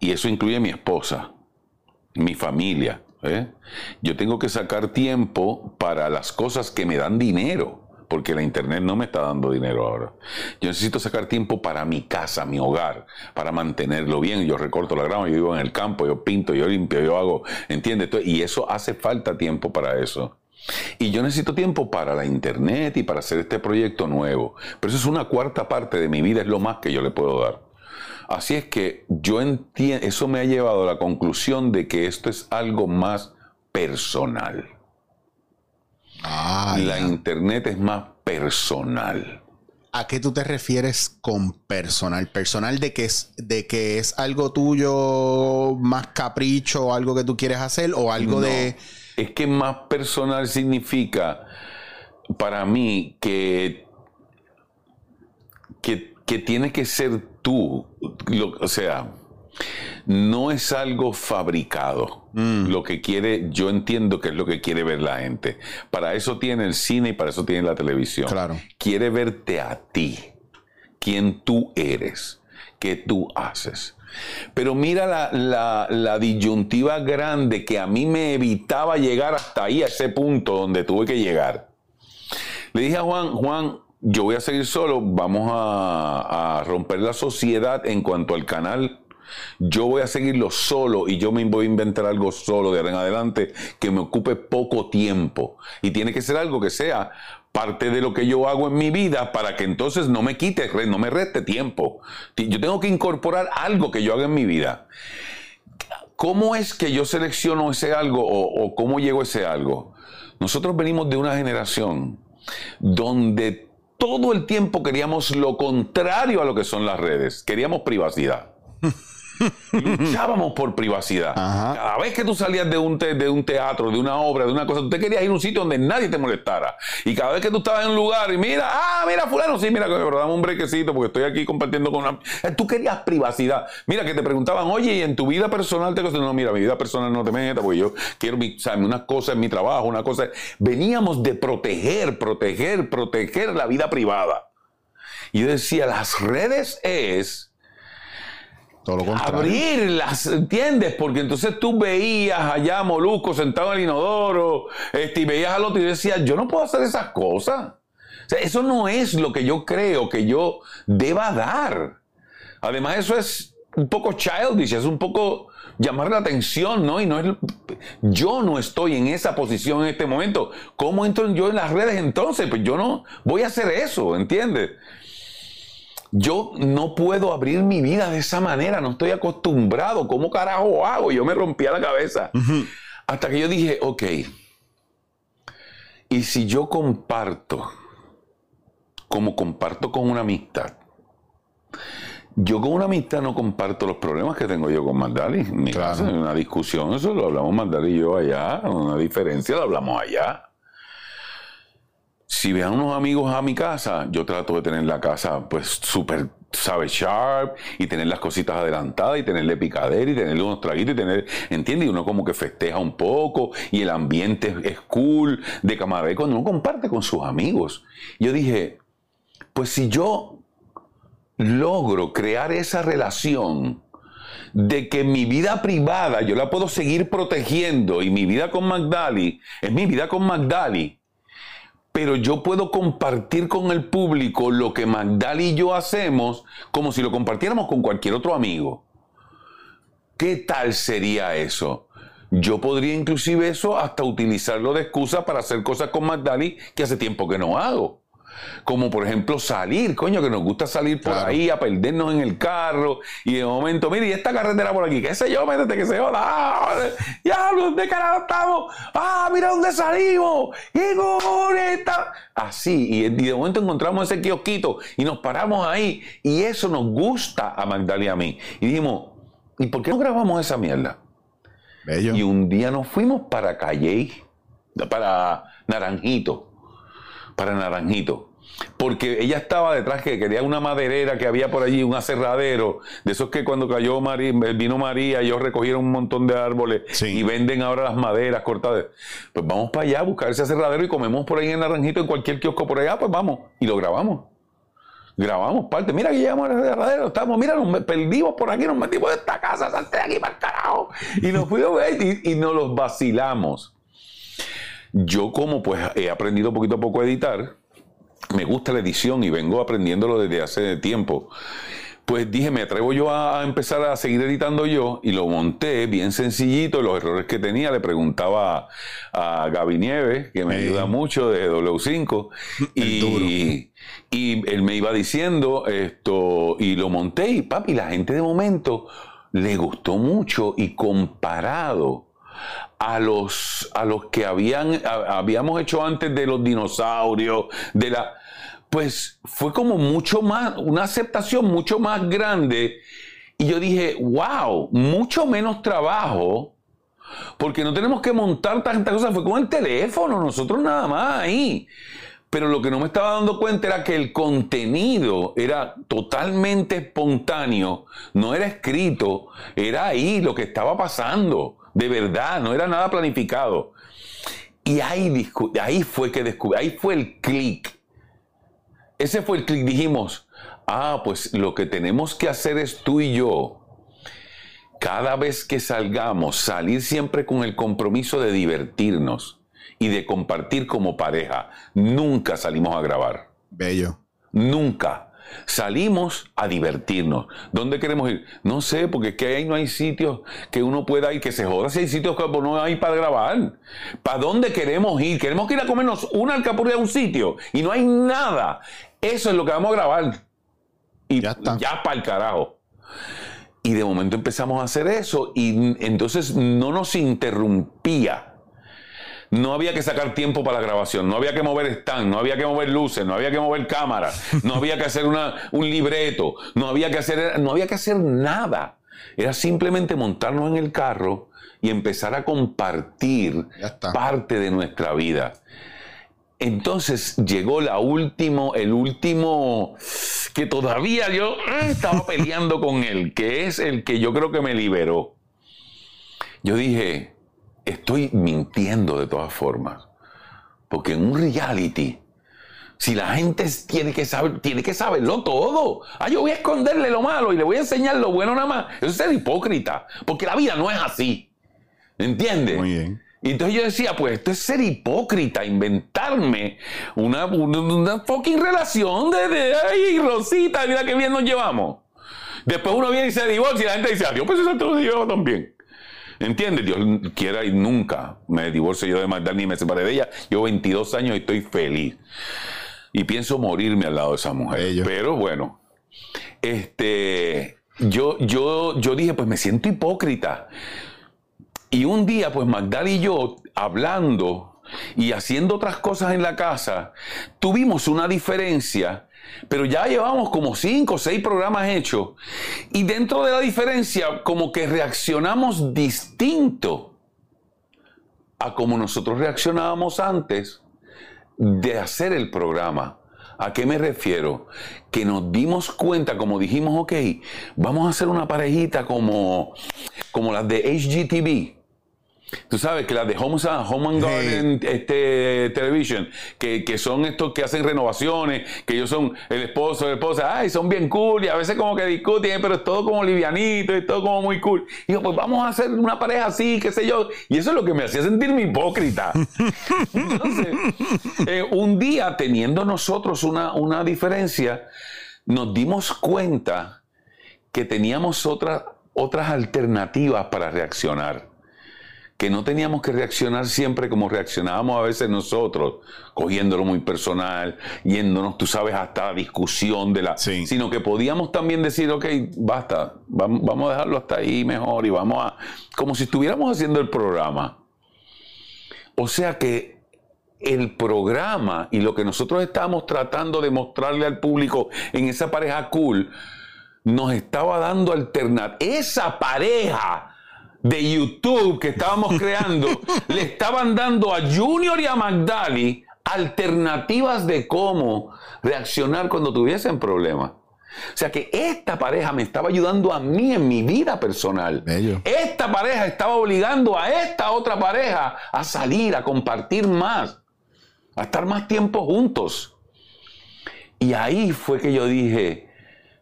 Y eso incluye a mi esposa, mi familia, ¿eh? Yo tengo que sacar tiempo para las cosas que me dan dinero, porque la internet no me está dando dinero ahora. Yo necesito sacar tiempo para mi casa, mi hogar, para mantenerlo bien. Yo recorto la grama, yo vivo en el campo, yo pinto, yo limpio, yo hago, ¿entiendes? Y eso hace falta tiempo para eso. Y yo necesito tiempo para la internet y para hacer este proyecto nuevo. Pero eso es una cuarta parte de mi vida, es lo más que yo le puedo dar. Así es que yo entiendo, eso me ha llevado a la conclusión de que esto es algo más personal. Ah, la internet es más personal. ¿A qué tú te refieres con personal? ¿Personal de que es, de que es algo tuyo más capricho, o algo que tú quieres hacer o algo de... Es que más personal significa para mí que, que, que tiene que ser tú, o sea, no es algo fabricado. Mm. Lo que quiere, yo entiendo que es lo que quiere ver la gente. Para eso tiene el cine y para eso tiene la televisión. Claro. Quiere verte a ti, quién tú eres, qué tú haces. Pero mira la, la, disyuntiva grande que a mí me evitaba llegar hasta ahí, a ese punto donde tuve que llegar. Le dije a Juan, Juan, yo voy a seguir solo, vamos a, romper la sociedad en cuanto al canal. Yo voy a seguirlo solo y yo me voy a inventar algo solo de ahora en adelante que me ocupe poco tiempo. Y tiene que ser algo que sea parte de lo que yo hago en mi vida para que entonces no me quite, no me reste tiempo. Yo tengo que incorporar algo que yo haga en mi vida. ¿Cómo es que yo selecciono ese algo o, cómo llego a ese algo? Nosotros venimos de una generación donde todo el tiempo queríamos lo contrario a lo que son las redes. Queríamos privacidad. Luchábamos por privacidad. Cada vez que tú salías de un, de un teatro, de una obra, de una cosa, tú te querías ir a un sitio donde nadie te molestara. Y cada vez que tú estabas en un lugar y mira, ah, mira, fulano, sí, mira, pero dame un brequecito porque estoy aquí compartiendo con una... Eh, tú querías privacidad. Mira, que te preguntaban, oye, ¿y en tu vida personal te cosas? No, mira, mi vida personal no te metas porque yo quiero, mi, una cosa en mi trabajo, una cosa... Veníamos de proteger, proteger, proteger la vida privada. Y yo decía, las redes es abrirlas, ¿entiendes? Porque entonces tú veías allá a Molusco sentado en el inodoro, este, y veías al otro y decías, yo no puedo hacer esas cosas. O sea, eso no es lo que yo creo que yo deba dar. Además, eso es un poco childish, es un poco llamar la atención, ¿no? Y no es, yo no estoy en esa posición en este momento. ¿Cómo entro yo en las redes entonces? Pues yo no voy a hacer eso, ¿entiendes? Yo no puedo abrir mi vida de esa manera, no estoy acostumbrado. ¿Cómo carajo hago? Yo me rompía la cabeza. Hasta que yo dije, ok, y si yo comparto, como comparto con una amistad, yo con una amistad no comparto los problemas que tengo yo con Magdali. En mi claro. en una discusión, eso lo hablamos Magdali y yo allá, una diferencia lo hablamos allá si vean unos amigos a mi casa, yo trato de tener la casa pues súper, sabe, sharp y tener las cositas adelantadas y tenerle picadera y tenerle unos traguitos y tener, ¿entiendes? Y uno como que festeja un poco y el ambiente es cool de camarote cuando uno comparte con sus amigos. Yo dije, pues si yo logro crear esa relación de que mi vida privada yo la puedo seguir protegiendo y mi vida con Magdali es mi vida con Magdali pero yo puedo compartir con el público lo que Magdal y yo hacemos como si lo compartiéramos con cualquier otro amigo. ¿Qué tal sería eso? Yo podría inclusive eso hasta utilizarlo de excusa para hacer cosas con Magdali que hace tiempo que no hago. Como por ejemplo salir, coño, que nos gusta salir por ahí a perdernos en el carro y de momento, mire, y esta carretera por aquí, qué sé yo, métete que se joda. ¡Ah! Ya, ¿dónde carajo estamos? ¡Ah, mira dónde salimos! ¡Qué está! Así, y de momento encontramos ese kiosquito y nos paramos ahí y eso nos gusta a Magdalena y a mí. Y dijimos, ¿y por qué no grabamos esa mierda? Y un día nos fuimos para Calle, para Naranjito para Naranjito. Porque ella estaba detrás que quería una maderera que había por allí, un aserradero, de esos que cuando cayó María, vino María, ellos recogieron un montón de árboles y venden ahora las maderas cortadas. Pues vamos para allá a buscar ese aserradero y comemos por ahí en Naranjito, en cualquier kiosco por allá, pues vamos. Y lo grabamos. Grabamos parte. Mira que llegamos al aserradero, estamos, mira, nos perdimos por aquí, nos metimos en esta casa, salte de aquí para el carajo. Y nos fuimos y, y nos los vacilamos. Yo como pues he aprendido poquito a poco a editar, me gusta la edición y vengo aprendiéndolo desde hace tiempo. Pues dije, me atrevo yo a empezar a seguir editando yo y lo monté bien sencillito. Los errores que tenía le preguntaba a Gaby Nieves, que me ayuda mucho de W5, y, y, él me iba diciendo esto y lo monté y papi, la gente de momento le gustó mucho y comparado a los, a los que habían, habíamos hecho antes de los dinosaurios, de la, pues fue como mucho más, una aceptación mucho más grande. Y yo dije, wow, mucho menos trabajo, porque no tenemos que montar tantas cosas, fue con el teléfono, nosotros nada más ahí. Pero lo que no me estaba dando cuenta era que el contenido era totalmente espontáneo, no era escrito, era ahí lo que estaba pasando de verdad, no era nada planificado. Y ahí, ahí fue que descubrí, ahí fue el clic. Ese fue el clic, dijimos, ah, pues lo que tenemos que hacer es tú y yo, cada vez que salgamos, salir siempre con el compromiso de divertirnos y de compartir como pareja. Nunca salimos a grabar. Bello. Nunca. Salimos a divertirnos. ¿Dónde queremos ir? No sé, porque es que ahí no hay sitios que uno pueda ir, que se joda si hay sitios que no hay para grabar. ¿Para dónde queremos ir? Queremos ir a comernos una alcapurria a un sitio y no hay nada. Eso es lo que vamos a grabar. Y ya, ya para el carajo. Y de momento empezamos a hacer eso y entonces no nos interrumpía no había que sacar tiempo para la grabación, no había que mover stand, no había que mover luces, no había que mover cámara, no había que hacer una, un libreto, no había que hacer, no había que hacer nada. Era simplemente montarnos en el carro y empezar a compartir parte de nuestra vida. Entonces llegó la último, el último que todavía yo eh, estaba peleando con él, que es el que yo creo que me liberó. Yo dije, estoy mintiendo de todas formas, porque en un reality si la gente tiene que saber, tiene que saberlo todo. Ah, yo voy a esconderle lo malo y le voy a enseñar lo bueno nada más. Eso es ser hipócrita, porque la vida no es así. ¿Entiendes? Muy bien. Y entonces yo decía, pues esto es ser hipócrita, inventarme una, una, fucking relación de, de, ay, Rosita, mira qué bien nos llevamos. Después uno viene y se divorcia y la gente dice, adiós, pues eso te lo llevo también. ¿Entiendes? Dios quiera y nunca me divorcio yo de Magda ni me separé de ella. Yo 22 años y estoy feliz. Y pienso morirme al lado de esa mujer. Pero bueno, este, yo, yo, yo dije, pues me siento hipócrita. Y un día, pues Magdal y yo, hablando y haciendo otras cosas en la casa, tuvimos una diferencia, pero ya llevamos como cinco o seis programas hechos. Y dentro de la diferencia, como que reaccionamos distinto a como nosotros reaccionábamos antes de hacer el programa. ¿A qué me refiero? Que nos dimos cuenta, como dijimos, ok, vamos a hacer una parejita como, como las de HGTV Tú sabes que las de Home, and Garden este, Television, que, son estos que hacen renovaciones, que ellos son el esposo, la esposa, ay, son bien cool y a veces como que discuten, pero es todo como livianito y todo como muy cool. Y yo, pues vamos a hacer una pareja así, qué sé yo. Y eso es lo que me hacía sentirme hipócrita. Entonces, eh, un día teniendo nosotros una, una diferencia, nos dimos cuenta que teníamos otras otras alternativas para reaccionar que no teníamos que reaccionar siempre como reaccionábamos a veces nosotros, cogiéndolo muy personal, yéndonos, tú sabes, hasta la discusión de la... Sino que podíamos también decir, ok, basta, vamos, a dejarlo hasta ahí mejor y vamos a... como si estuviéramos haciendo el programa. O sea que el programa y lo que nosotros estábamos tratando de mostrarle al público en esa pareja cool, nos estaba dando alternativas. Esa pareja de YouTube que estábamos creando le estaban dando a Junior y a Magdali alternativas de cómo reaccionar cuando tuviesen problemas. O sea que esta pareja me estaba ayudando a mí en mi vida personal. Esta pareja estaba obligando a esta otra pareja a salir, a compartir más, a estar más tiempo juntos. Y ahí fue que yo dije,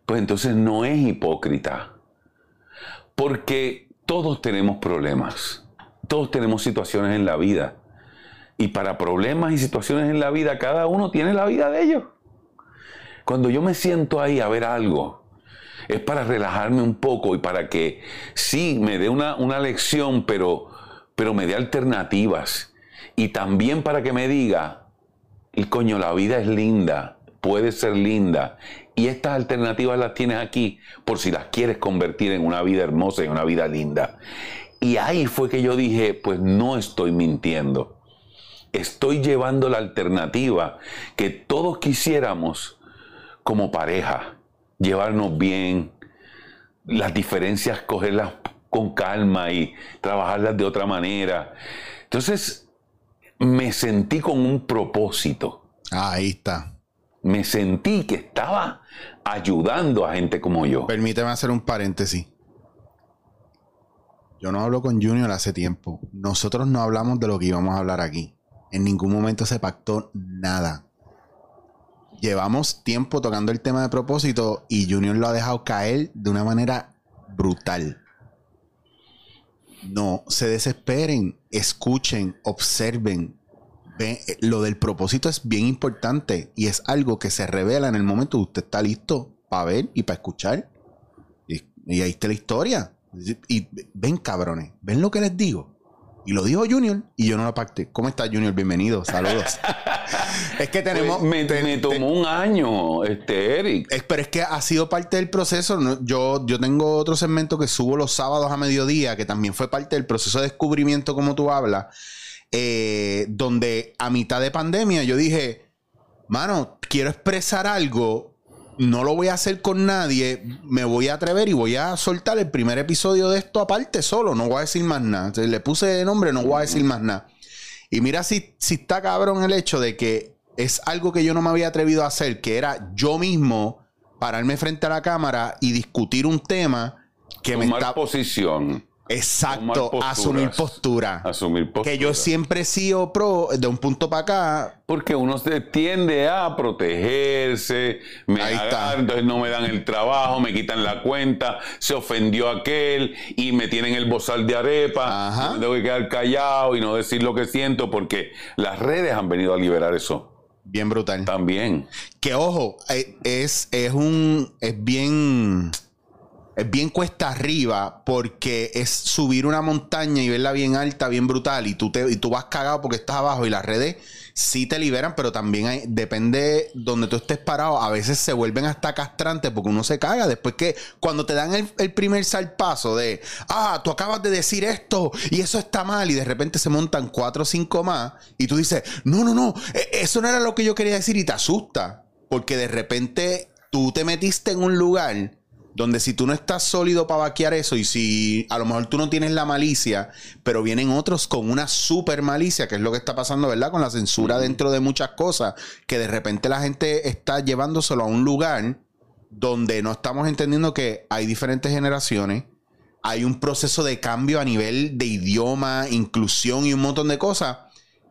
pues entonces no es hipócrita. Porque todos tenemos problemas, todos tenemos situaciones en la vida. Y para problemas y situaciones en la vida, cada uno tiene la vida de ellos. Cuando yo me siento ahí a ver algo, es para relajarme un poco y para que sí me dé una, una lección, pero, pero me dé alternativas. Y también para que me diga, y coño, la vida es linda, puede ser linda. Y estas alternativas las tienes aquí por si las quieres convertir en una vida hermosa y una vida linda. Y ahí fue que yo dije, pues no estoy mintiendo. Estoy llevando la alternativa que todos quisiéramos como pareja. Llevarnos bien, las diferencias cogerlas con calma y trabajarlas de otra manera. Entonces me sentí con un propósito. ahí está me sentí que estaba ayudando a gente como yo. Permíteme hacer un paréntesis. Yo no hablo con Junior hace tiempo. Nosotros no hablamos de lo que íbamos a hablar aquí. En ningún momento se pactó nada. Llevamos tiempo tocando el tema de propósito y Junior lo ha dejado caer de una manera brutal. No se desesperen, escuchen, observen, lo del propósito es bien importante y es algo que se revela en el momento que usted está listo para ver y para escuchar. Y, ahí está la historia. Y ven, cabrones, ven lo que les digo. Y lo dijo Junior y yo no lo pacté. ¿Cómo está Junior? Bienvenido, saludos. es que tenemos. me, tomó un año, este, Eric. pero es que ha sido parte del proceso. Yo, yo tengo otro segmento que subo los sábados a mediodía, que también fue parte del proceso de descubrimiento, como tú hablas eh, donde a mitad de pandemia yo dije, mano, quiero expresar algo no lo voy a hacer con nadie, me voy a atrever y voy a soltar el primer episodio de esto aparte solo, no voy a decir más nada. le puse de nombre, no voy a decir más nada. Y mira si, si está cabrón el hecho de que es algo que yo no me había atrevido a hacer, que era yo mismo pararme frente a la cámara y discutir un tema que me está... posición. Exacto, asumir postura. Asumir postura. Que yo siempre he sido pro de un punto para acá. Porque uno se tiende a protegerse, me Ahí está. entonces no me dan el trabajo, me quitan la cuenta, se ofendió aquel y me tienen el bozal de arepa. Ajá. tengo que quedar callado y no decir lo que siento porque las redes han venido a liberar eso. Bien brutal. También. Que ojo, eh, es, es un. Es bien es bien cuesta arriba porque es subir una montaña y verla bien alta, bien brutal y tú, te, y tú vas cagado porque estás abajo y las redes sí te liberan, pero también depende donde tú estés parado, a veces se vuelven hasta castrantes porque uno se caga. Después que cuando te dan el, el primer salpazo de, ah, tú acabas de decir esto y eso está mal y de repente se montan cuatro o cinco más y tú dices, no, no, no, e, eso no era lo que yo quería decir y te asusta porque de repente tú te metiste en un lugar donde si tú no estás sólido para vaquear eso y si a lo mejor tú no tienes la malicia, pero vienen otros con una super malicia, que es lo que está pasando, ¿verdad? Con la censura dentro de muchas cosas, que de repente la gente está llevándoselo a un lugar donde no estamos entendiendo que hay diferentes generaciones, hay un proceso de cambio a nivel de idioma, inclusión y un montón de cosas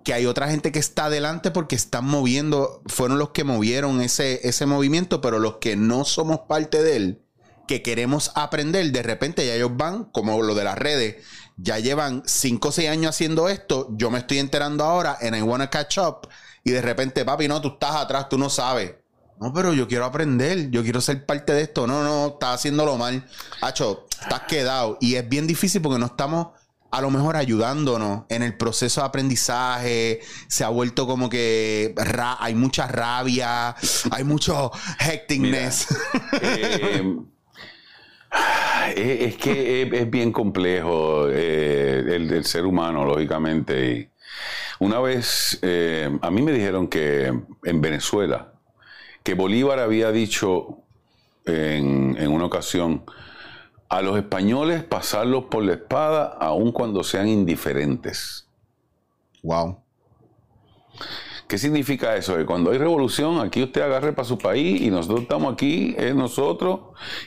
que hay otra gente que está adelante porque están moviendo, fueron los que movieron ese, ese movimiento, pero los que no somos parte de él, que queremos aprender, de repente ya ellos van, como lo de las redes, ya llevan 5 o 6 años haciendo esto, yo me estoy enterando ahora en I Wanna Catch Up, y de repente, papi, no, tú estás atrás, tú no sabes. No, pero yo quiero aprender, yo quiero ser parte de esto. No, no, estás haciéndolo mal. Hacho, estás quedado. Y es bien difícil porque no estamos a lo mejor ayudándonos en el proceso de aprendizaje. Se ha vuelto como que hay mucha rabia, hay mucho hecticness. eh, es, que es, bien complejo eh, el, ser humano, lógicamente. una vez eh, a mí me dijeron que en Venezuela, que Bolívar había dicho en, en una ocasión a los españoles pasarlos por la espada aun cuando sean indiferentes. Wow. ¿Qué significa eso? Que cuando hay revolución, aquí usted agarre para su país y nosotros estamos aquí, es nosotros,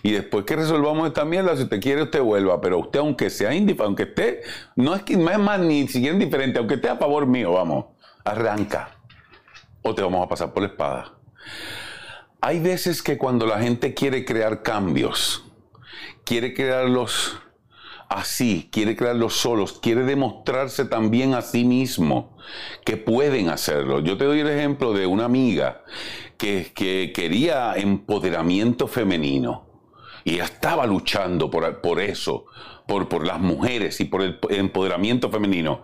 y después que resolvamos esta mierda, si usted quiere, usted vuelva. Pero usted, aunque sea aunque esté, no es que no es más ni siquiera indiferente, aunque esté a favor mío, vamos, arranca. O te vamos a pasar por la espada. Hay veces que cuando la gente quiere crear cambios, quiere crearlos así, quiere crearlos solos, quiere demostrarse también a sí mismo que pueden hacerlo. Yo te doy el ejemplo de una amiga que, que quería empoderamiento femenino y estaba luchando por, por eso, por, por las mujeres y por el empoderamiento femenino.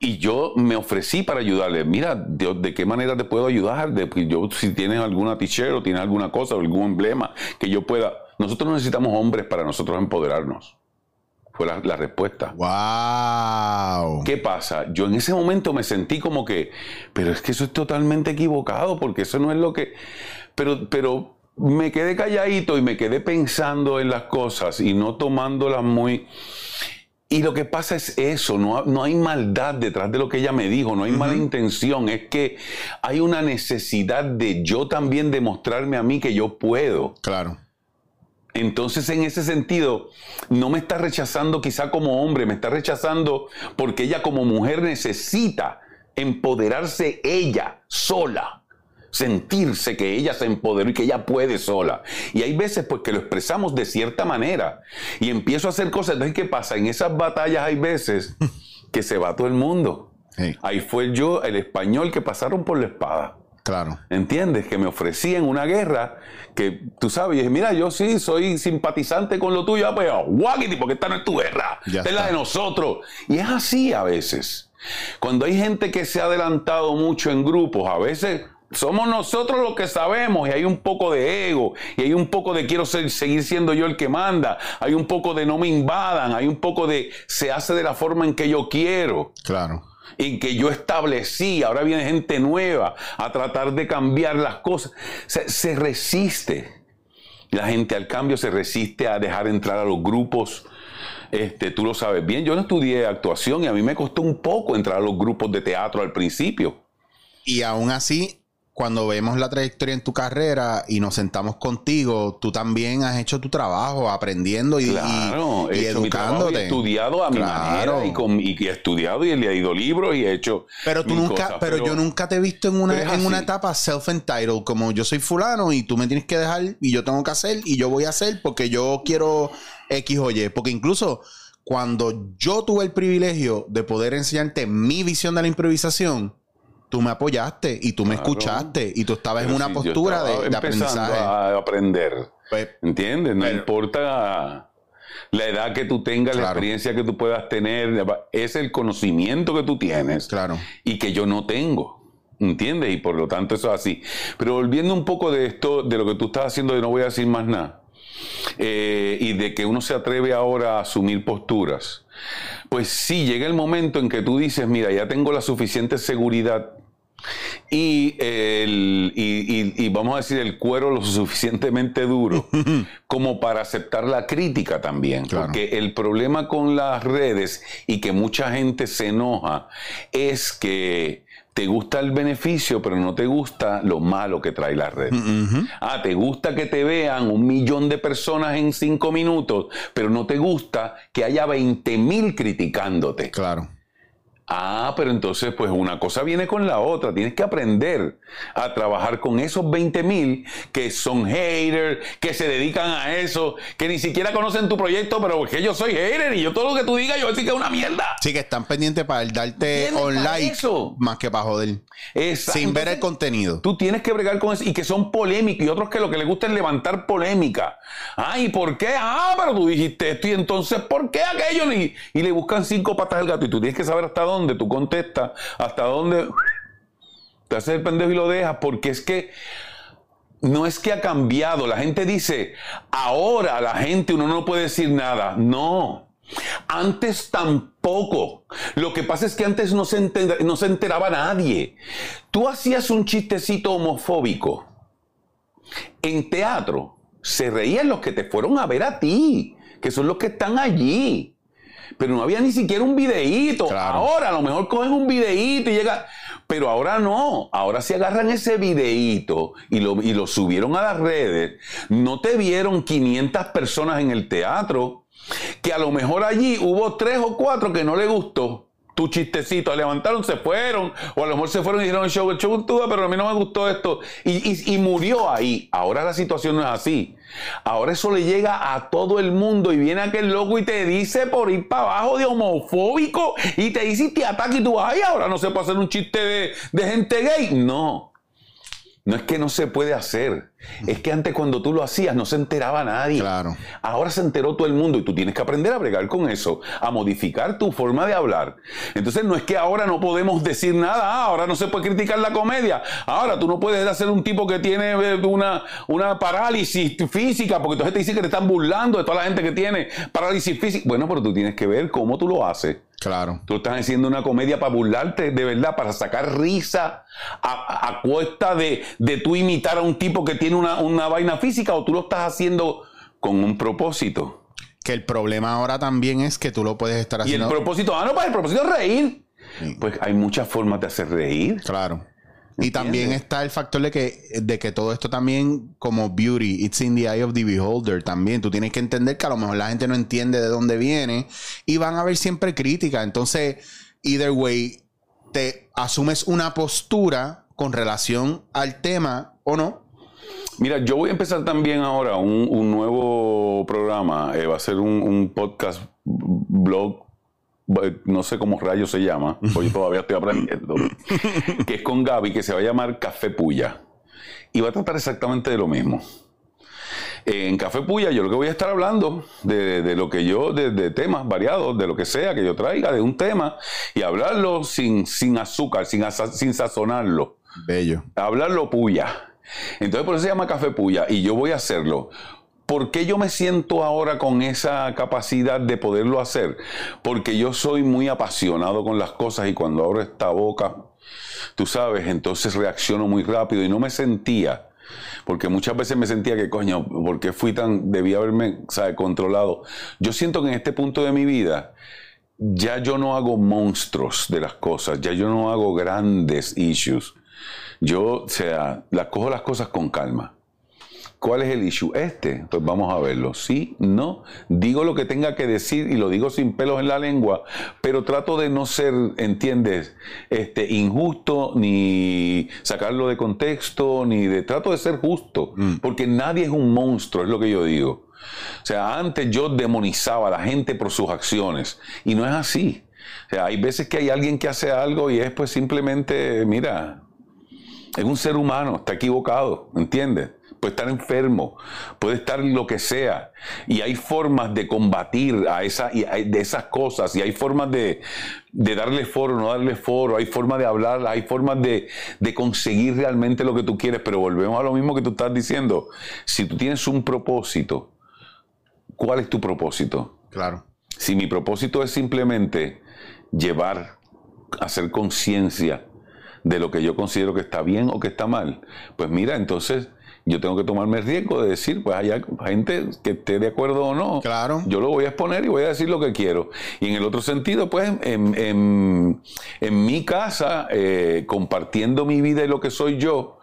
Y yo me ofrecí para ayudarle. Mira, de, qué manera te puedo ayudar? Yo, si tienes alguna t-shirt o tienes alguna cosa o algún emblema que yo pueda. Nosotros necesitamos hombres para nosotros empoderarnos. Fue la, respuesta. ¡Wow! ¿Qué pasa? Yo en ese momento me sentí como que, pero es que eso es totalmente equivocado, porque eso no es lo que. Pero, pero me quedé calladito y me quedé pensando en las cosas y no tomándolas muy. Y lo que pasa es eso, no, no, hay maldad detrás de lo que ella me dijo, no hay mala intención, es que hay una necesidad de yo también demostrarme a mí que yo puedo. Claro. Entonces, en ese sentido, no me está rechazando quizá como hombre, me está rechazando porque ella como mujer necesita empoderarse ella sola, sentirse que ella se empoderó y que ella puede sola. Y hay veces pues que lo expresamos de cierta manera y empiezo a hacer cosas. Entonces, ¿qué pasa? En esas batallas hay veces que se va todo el mundo. Ahí fue yo, el español, que pasaron por la espada. Claro. ¿Entiendes? Que me ofrecí en una guerra que tú sabes, y dije, mira, yo sí soy simpatizante con lo tuyo, pues guaguiti, porque esta no es tu guerra, es la de nosotros. Y es así a veces. Cuando hay gente que se ha adelantado mucho en grupos, a veces somos nosotros los que sabemos y hay un poco de ego y hay un poco de quiero seguir siendo yo el que manda, hay un poco de no me invadan, hay un poco de se hace de la forma en que yo quiero. Claro. En que yo establecí, ahora viene gente nueva a tratar de cambiar las cosas. Se, resiste. La gente al cambio se resiste a dejar entrar a los grupos. Este, tú lo sabes bien, yo no estudié actuación y a mí me costó un poco entrar a los grupos de teatro al principio. Y aún así, cuando vemos la trayectoria en tu carrera y nos sentamos contigo, tú también has hecho tu trabajo aprendiendo y, Claro, y- y he hecho mi educándote. he estudiado a mi manera y, con- y he estudiado y he leído libros y he hecho. Pero tú nunca, cosas, pero, yo nunca te he visto en una, en una etapa self-entitled, como yo soy fulano y tú me tienes que dejar y yo tengo que hacer y yo voy a hacer porque yo quiero X o Y. Porque incluso cuando yo tuve el privilegio de poder enseñarte mi visión de la improvisación, tú me apoyaste y tú me Claro. escuchaste y tú estabas en una si postura de, de aprendizaje. a aprender. Pues, ¿Entiendes? No Pero- importa la edad que tú tengas, la experiencia que tú puedas tener, es el conocimiento que tú tienes claro. y que yo no tengo. ¿Entiendes? Y por lo tanto eso es así. Pero volviendo un poco de esto, de lo que tú estás haciendo, de no voy a decir más nada, eh, y de que uno se atreve ahora a asumir posturas, pues sí, llega el momento en que tú dices, mira, ya tengo la suficiente seguridad y, el, y, y- y vamos a decir el cuero lo suficientemente duro como para aceptar la crítica también. Claro. Porque el problema con las redes y que mucha gente se enoja es que te gusta el beneficio, pero no te gusta lo malo que trae la red. Ujú. Ah, te gusta que te vean un millón de personas en cinco minutos, pero no te gusta que haya 20 mil criticándote. Claro. Ah, pero entonces pues una cosa viene con la otra. Tienes que aprender a trabajar con esos 20 mil que son haters, que se dedican a eso, que ni siquiera conocen tu proyecto, pero que yo soy hater y yo todo lo que tú digas yo voy a decir que es una mierda. Sí, que están pendientes para el darte ¿Entiendes? on Para like eso. más que para joder. Exacto. Sin ver el contenido. Tú tienes que bregar con eso y que son polémicos y otros que lo que les gusta es levantar polémica. Ay, ¿por qué? Ah, pero tú dijiste esto y entonces ¿por qué aquello? Y, y le buscan cinco patas al gato y tú tienes que saber hasta dónde tú contestas, hasta dónde te haces el pendejo y lo dejas, porque es que no es que ha cambiado. La gente dice, ahora la gente uno no puede decir nada. No. Antes tampoco. Lo que pasa es que antes no se, enter- no se enteraba nadie. Tú hacías un chistecito homofóbico en teatro. Se reían los que te fueron a ver a ti, que son los que están allí. Pero no había ni siquiera un videíto. Claro. Ahora a lo mejor cogen un videíto y llega. Pero ahora no. Ahora si agarran ese videíto y lo, y lo subieron a las redes, no te vieron 500 personas en el teatro, que a lo mejor allí hubo tres o cuatro que no le gustó tu chistecito, levantaron, se fueron, o a lo mejor se fueron y dijeron el show, el show estuvo, pero a mí no me gustó esto, y, y- y murió ahí. Ahora la situación no es así. Ahora eso le llega a todo el mundo y viene aquel loco y te dice por ir para abajo de homofóbico y te dice y te ataca y tú, ay, ahora no se puede hacer un chiste de, de gente gay. No. No es que no se puede hacer. Es que antes cuando tú lo hacías no se enteraba nadie. Claro. Ahora se enteró todo el mundo y tú tienes que aprender a bregar con eso, a modificar tu forma de hablar. Entonces no es que ahora no podemos decir nada, ah, ahora no se puede criticar la comedia, ahora tú no puedes hacer un tipo que tiene eh, una, una parálisis física, porque entonces te dicen que te están burlando de toda la gente que tiene parálisis física. Bueno, pero tú tienes que ver cómo tú lo haces. Claro. Tú estás haciendo una comedia para burlarte, de verdad, para sacar risa a, a- a cuesta de, de tú imitar a un tipo que tiene una, una vaina física o tú lo estás haciendo con un propósito. Que el problema ahora también es que tú lo puedes estar Y el haciendo. propósito, ah, no, pues el propósito es reír. Pues hay muchas formas de hacer reír. Claro. Y también está el factor de que, de que todo esto también, como beauty, it's in the eye of the beholder también. Tú tienes que entender que a lo mejor la gente no entiende de dónde viene y van a haber siempre críticas. Entonces, either way, te asumes una postura con relación al tema o no. Mira, yo voy a empezar también ahora un, un nuevo programa. eh, va a ser un, un podcast blog. No sé cómo rayos se llama, porque yo todavía estoy aprendiendo. que es con Gaby, que se va a llamar Café Puya. Y va a tratar exactamente de lo mismo. En Café Puya yo lo que voy a estar hablando de, de lo que yo, de, de temas variados, de lo que sea que yo traiga, de un tema, y hablarlo sin, sin azúcar, sin, asa- sin sazonarlo Bello. hablarlo puya. Entonces por eso se llama café puya y yo voy a hacerlo ¿Por qué yo me siento ahora con esa capacidad de poderlo hacer? Porque yo soy muy apasionado con las cosas y cuando abro esta boca, tú sabes, entonces reacciono muy rápido y no me sentía. Porque muchas veces me sentía que, coño, ¿por qué fui tan, debía haberme, ¿sabes? controlado? Yo siento que en este punto de mi vida, ya yo no hago monstruos de las cosas, ya yo no hago grandes issues. Yo, o sea, las cojo las cosas con calma. ¿Cuál es el issue? Este. Pues vamos a verlo. Sí, no. Digo lo que tenga que decir y lo digo sin pelos en la lengua, pero trato de no ser, ¿entiendes? Este, injusto, ni sacarlo de contexto, ni de. Trato de ser justo, mm. porque nadie es un monstruo, es lo que yo digo. O sea, antes yo demonizaba a la gente por sus acciones y no es así. O sea, hay veces que hay alguien que hace algo y es pues simplemente, mira, es un ser humano, está equivocado, ¿entiendes? puede estar enfermo, puede estar lo que sea. Y hay formas de combatir a esa, de esas cosas, y hay formas de, darle foro, no darle foro, hay formas de hablar, hay formas de, de, conseguir realmente lo que tú quieres. Pero volvemos a lo mismo que tú estás diciendo. Si tú tienes un propósito, ¿cuál es tu propósito? Claro. Si mi propósito es simplemente llevar, hacer conciencia de lo que yo considero que está bien o que está mal, pues mira, entonces yo tengo que tomarme el riesgo de decir, pues hay gente que esté de acuerdo o no. Claro. Yo lo voy a exponer y voy a decir lo que quiero. Y en el otro sentido, pues en, mi casa, eh, compartiendo mi vida y lo que soy yo,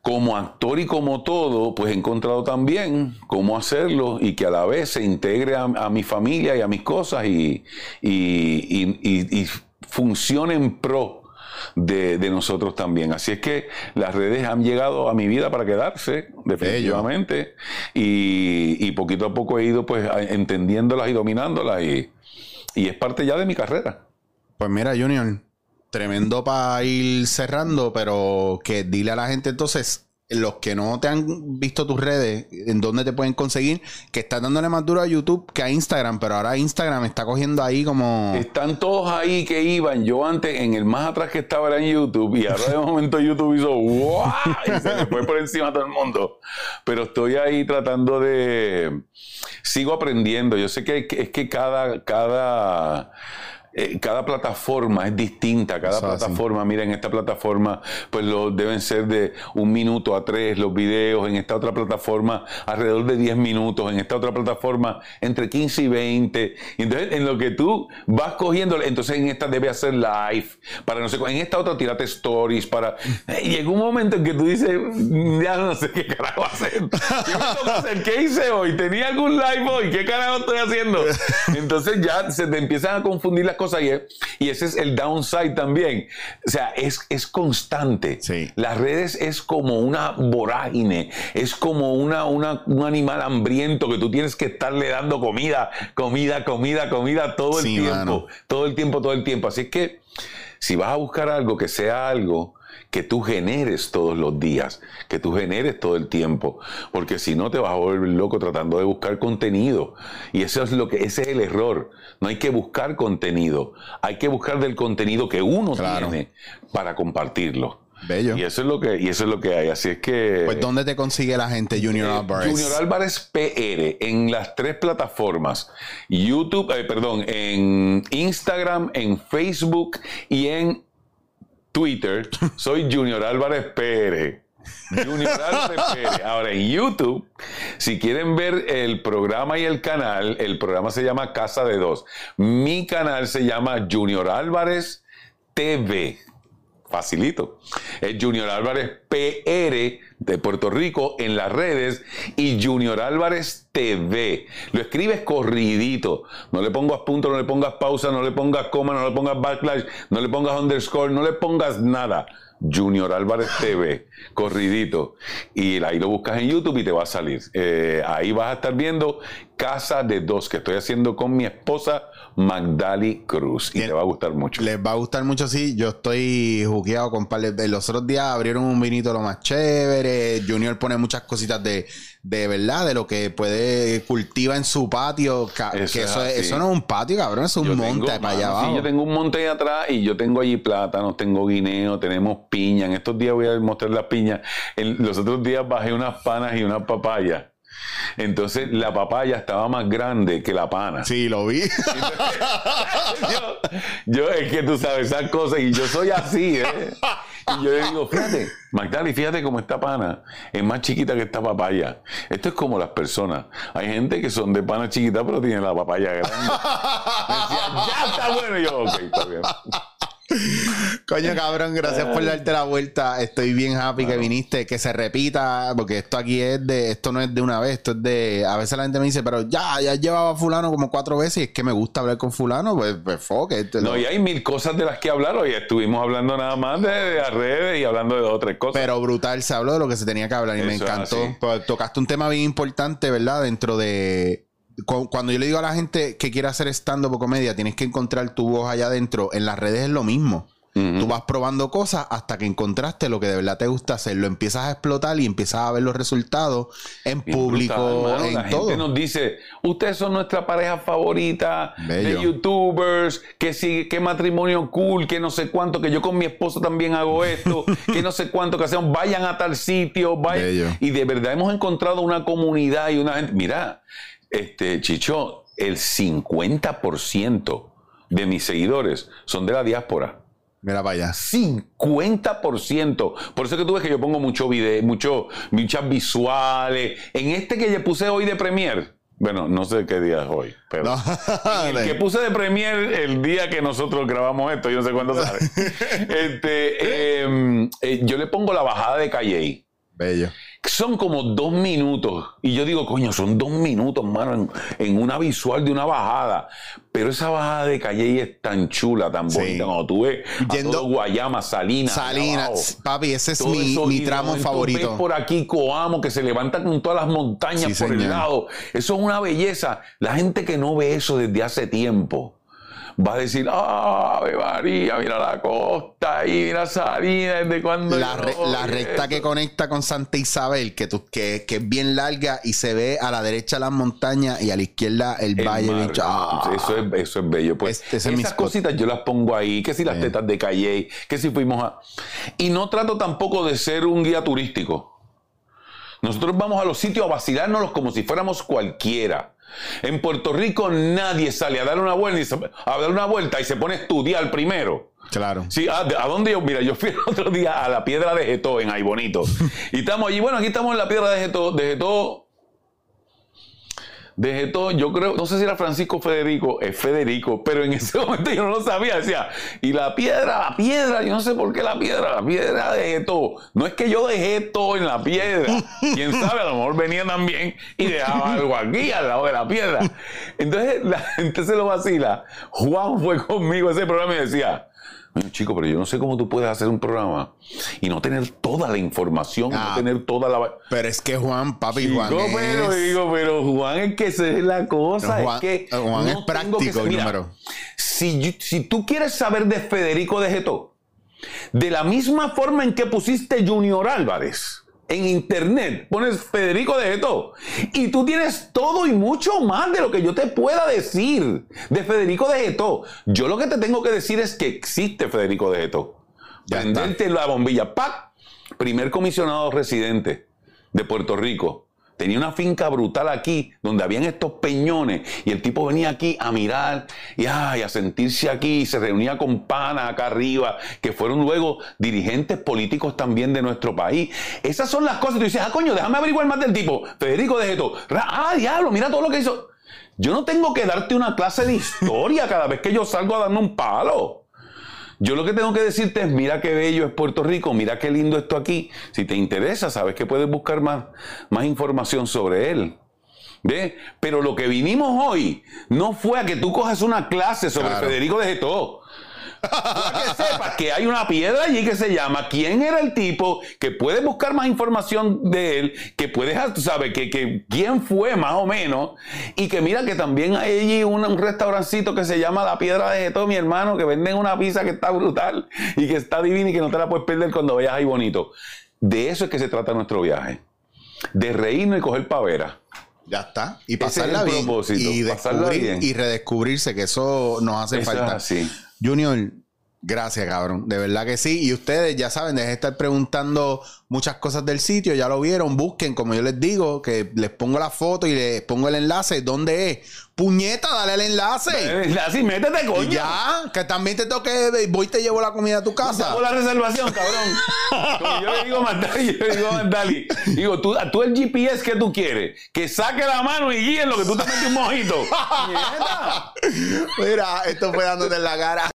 como actor y como todo, pues he encontrado también cómo hacerlo y que a la vez se integre a, mi familia y a mis cosas y, y, y funcione en pro de, nosotros también. Así es que las redes han llegado a mi vida para quedarse, definitivamente, y, poquito a poco he ido pues entendiéndolas y dominándolas y, y es parte ya de mi carrera. Pues mira, Junior, tremendo para ir cerrando, pero que dile a la gente entonces los que no te han visto tus redes, en dónde te pueden conseguir, que estás dándole más duro a YouTube que a Instagram, pero ahora Instagram está cogiendo ahí como... Están todos ahí que iban. Yo antes, en el más atrás que estaba era en YouTube, y ahora de momento YouTube hizo ¡wow! Y se me fue por encima a todo el mundo. Pero estoy ahí tratando de... Sigo aprendiendo. Yo sé que es que cada... cada eh, cada plataforma es distinta, cada plataforma, mira, en esta plataforma, pues lo, deben ser de un minuto a tres los videos, en esta otra plataforma alrededor de 10 minutos, en esta otra plataforma entre 15 y 20. Entonces, en lo que tú vas cogiendo, entonces en esta debe hacer live, para no sé, en esta otra tírate stories, para... Y llega un momento en que tú dices, ya no sé qué carajo hacer. ¿Qué, hacer? ¿Qué hice hoy? ¿Tenía algún live hoy? ¿Qué carajo estoy haciendo? Entonces ya se te empiezan a confundir las y, ese es el downside también. O sea, es, es constante. Las redes es como una vorágine, es como una, una, un animal hambriento que tú tienes que estarle dando comida, comida, comida, comida todo el tiempo. Todo el tiempo, todo el tiempo. Así que si vas a buscar algo que sea algo que tú generes todos los días, que tú generes todo el tiempo, porque si no te vas a volver loco tratando de buscar contenido. Y eso es lo que ese es el error. No hay que buscar contenido, hay que buscar del contenido que uno tiene para compartirlo. Bello. Y eso es lo que, y eso es lo que hay. Así es que. Pues, ¿dónde te consigue la gente, Junior eh, Álvarez? Junior Álvarez PR en las tres plataformas: YouTube, eh, perdón, en Instagram, en Facebook y en Twitter, soy Junior Álvarez Pérez. Junior Álvarez Pérez. Ahora en YouTube, si quieren ver el programa y el canal, el programa se llama Casa de Dos. Mi canal se llama Junior Álvarez TV. Facilito. Es Junior Álvarez PR de Puerto Rico en las redes y Junior Álvarez TV. Lo escribes corridito. No le pongas punto, no le pongas pausa, no le pongas coma, no le pongas backlash, no le pongas underscore, no le pongas nada. Junior Álvarez TV, corridito. Y ahí lo buscas en YouTube y te va a salir. Eh, ahí vas a estar viendo Casa de Dos, que estoy haciendo con mi esposa Magdali Cruz. Y te va a gustar mucho. Les va a gustar mucho, sí. Yo estoy jugueado con par Los otros días abrieron un vinito lo más chévere. Junior pone muchas cositas de, de verdad, de lo que puede cultiva en su patio. Eso, que eso, eso, no es un patio, cabrón, es un monte para allá abajo. Sí, yo tengo un monte ahí atrás y yo tengo allí plátanos, tengo guineo, tenemos piña. En estos días voy a mostrar las piñas. En los otros días bajé unas panas y unas papayas Entonces la papaya estaba más grande que la pana. Sí, lo vi. yo, yo, es que tú sabes esas cosas y yo soy así, ¿eh? Y yo le digo, fíjate, Magdali, fíjate cómo esta pana es más chiquita que esta papaya. Esto es como las personas. Hay gente que son de pana chiquita, pero tienen la papaya grande. Me decía, ya está bueno. Y yo, ok, está bien. Coño, cabrón, gracias por darte la vuelta. Estoy bien happy que viniste, que se repita, porque esto aquí es de, esto no es de una vez, esto es de, a veces la gente me dice, pero ya, ya llevaba a fulano como cuatro veces y es que me gusta hablar con fulano, pues, pues fuck. No, y hay mil cosas de las que hablar hoy. Estuvimos hablando nada más de, las redes y hablando de otras cosas. Pero brutal, se habló de lo que se tenía que hablar y me encantó. Pues, tocaste un tema bien importante, ¿verdad? Dentro de cuando yo le digo a la gente que quiere hacer stand-up o comedia, tienes que encontrar tu voz allá adentro. En las redes es lo mismo. Tú vas probando cosas hasta que encontraste lo que de verdad te gusta hacer. Lo empiezas a explotar y empiezas a ver los resultados en público, en la todo. Gente nos dice, ustedes son nuestra pareja favorita de youtubers, que sí, qué matrimonio cool, que no sé cuánto, que yo con mi esposo también hago esto, que no sé cuánto, que hacemos, vayan a tal sitio, vayan. Y de verdad hemos encontrado una comunidad y una gente. Mira, este, Chicho, el 50% de mis seguidores son de la diáspora. Mira vaya. 50%. Por eso que tú ves que yo pongo mucho video, mucho, muchas visuales. En este que yo puse hoy de Premiere. Bueno, no sé qué día es hoy, pero el que puse de Premier el día que nosotros grabamos esto, yo no sé cuándo sale. este, em, eh, yo le pongo la bajada de Calle. Bello son como dos minutos. Y yo digo, coño, son dos minutos, mano, en, una visual de una bajada. Pero esa bajada de Calle es tan chula, tan bonita. Cuando tú ves Yendo, Guayama, Salinas. Salinas, papi, ese es mi, tramo favorito. Ves por aquí Coamo, que se levanta con todas las montañas por el lado. Eso es una belleza. La gente que no ve eso desde hace tiempo va a decir, ¡ah, María! Mira la costa y mira Salina, desde cuando. La, la recta que conecta con Santa Isabel, que, tú, que, que, es bien larga y se ve a la derecha las montañas y a la izquierda el, valle. ¡ah! eso, es, eso es bello. Pues esas cositas yo las pongo ahí, que si las tetas de Calle, que si fuimos a. Y no trato tampoco de ser un guía turístico. Nosotros vamos a los sitios a vacilárnoslos como si fuéramos cualquiera. En Puerto Rico nadie sale a dar una vuelta y, a dar una vuelta y se pone a estudiar primero. Claro. Sí, ¿a, dónde yo? Mira, yo fui el otro día a la piedra de Getó en Aybonito. y estamos allí, bueno, aquí estamos en la piedra de Getó, de Getó Dejé todo, yo creo, no sé si era Francisco Federico, es Federico, pero en ese momento yo no lo sabía. Decía, y la piedra, la piedra, yo no sé por qué la piedra, la piedra dejé todo. No es que yo dejé todo en la piedra. Quién sabe, a lo mejor venía también y dejaba algo aquí al lado de la piedra. Entonces la gente se lo vacila. Juan fue conmigo a ese programa y decía, chico, pero yo no sé cómo tú puedes hacer un programa y no tener toda la información, no ah, tener toda la. Pero es que Juan, papi, Juan. Pero, digo, pero Juan es que esa es la cosa. Juan, es que Juan es práctico el número. Si, si tú quieres saber de Federico de Geto, de la misma forma en que pusiste Junior Álvarez en internet, pones Federico de Geto y tú tienes todo y mucho más de lo que yo te pueda decir de Federico de Geto. Yo lo que te tengo que decir es que existe Federico de Geto. Prenderte la bombilla. ¡Pac! Primer comisionado residente de Puerto Rico. Tenía una finca brutal aquí, donde habían estos peñones, y el tipo venía aquí a mirar y, a sentirse aquí, y se reunía con panas acá arriba, que fueron luego dirigentes políticos también de nuestro país. Esas son las cosas. Tú dices, ah, coño, déjame averiguar más del tipo. Federico de Geto. Ah, diablo, mira todo lo que hizo. Yo no tengo que darte una clase de historia cada vez que yo salgo a darme un palo. Yo lo que tengo que decirte es, mira qué bello es Puerto Rico, mira qué lindo esto aquí. Si te interesa, sabes que puedes buscar más, más información sobre él. ¿Ve? Pero lo que vinimos hoy no fue a que tú cojas una clase sobre Federico de Getó para que sepas que hay una piedra allí que se llama quién era el tipo, que puedes buscar más información de él, que puedes, saber que, que, quién fue más o menos, y que mira que también hay allí un, restaurancito que se llama La Piedra de todo mi hermano, que venden una pizza que está brutal y que está divina y que no te la puedes perder cuando veas ahí bonito. De eso es que se trata nuestro viaje. De reírnos y coger pavera. Ya está. Y pasarla bien. Y, descubrir, y redescubrirse, que eso nos hace falta. Junior, Gracias, cabrón. De verdad que sí. Y ustedes ya saben, dejen de estar preguntando muchas cosas del sitio. Ya lo vieron. Busquen, como yo les digo, que les pongo la foto y les pongo el enlace. ¿Dónde es? Puñeta, dale el enlace. Así, métete, Y coño. ya, que también te toque, voy y te llevo la comida a tu casa. Hago la reservación, cabrón. Como yo le digo a Mandali, yo le digo a Mandali, digo, tú, tú el GPS que tú quieres, que saque la mano y guíe en lo que tú te metes un mojito. Mira, esto fue dándote en la cara.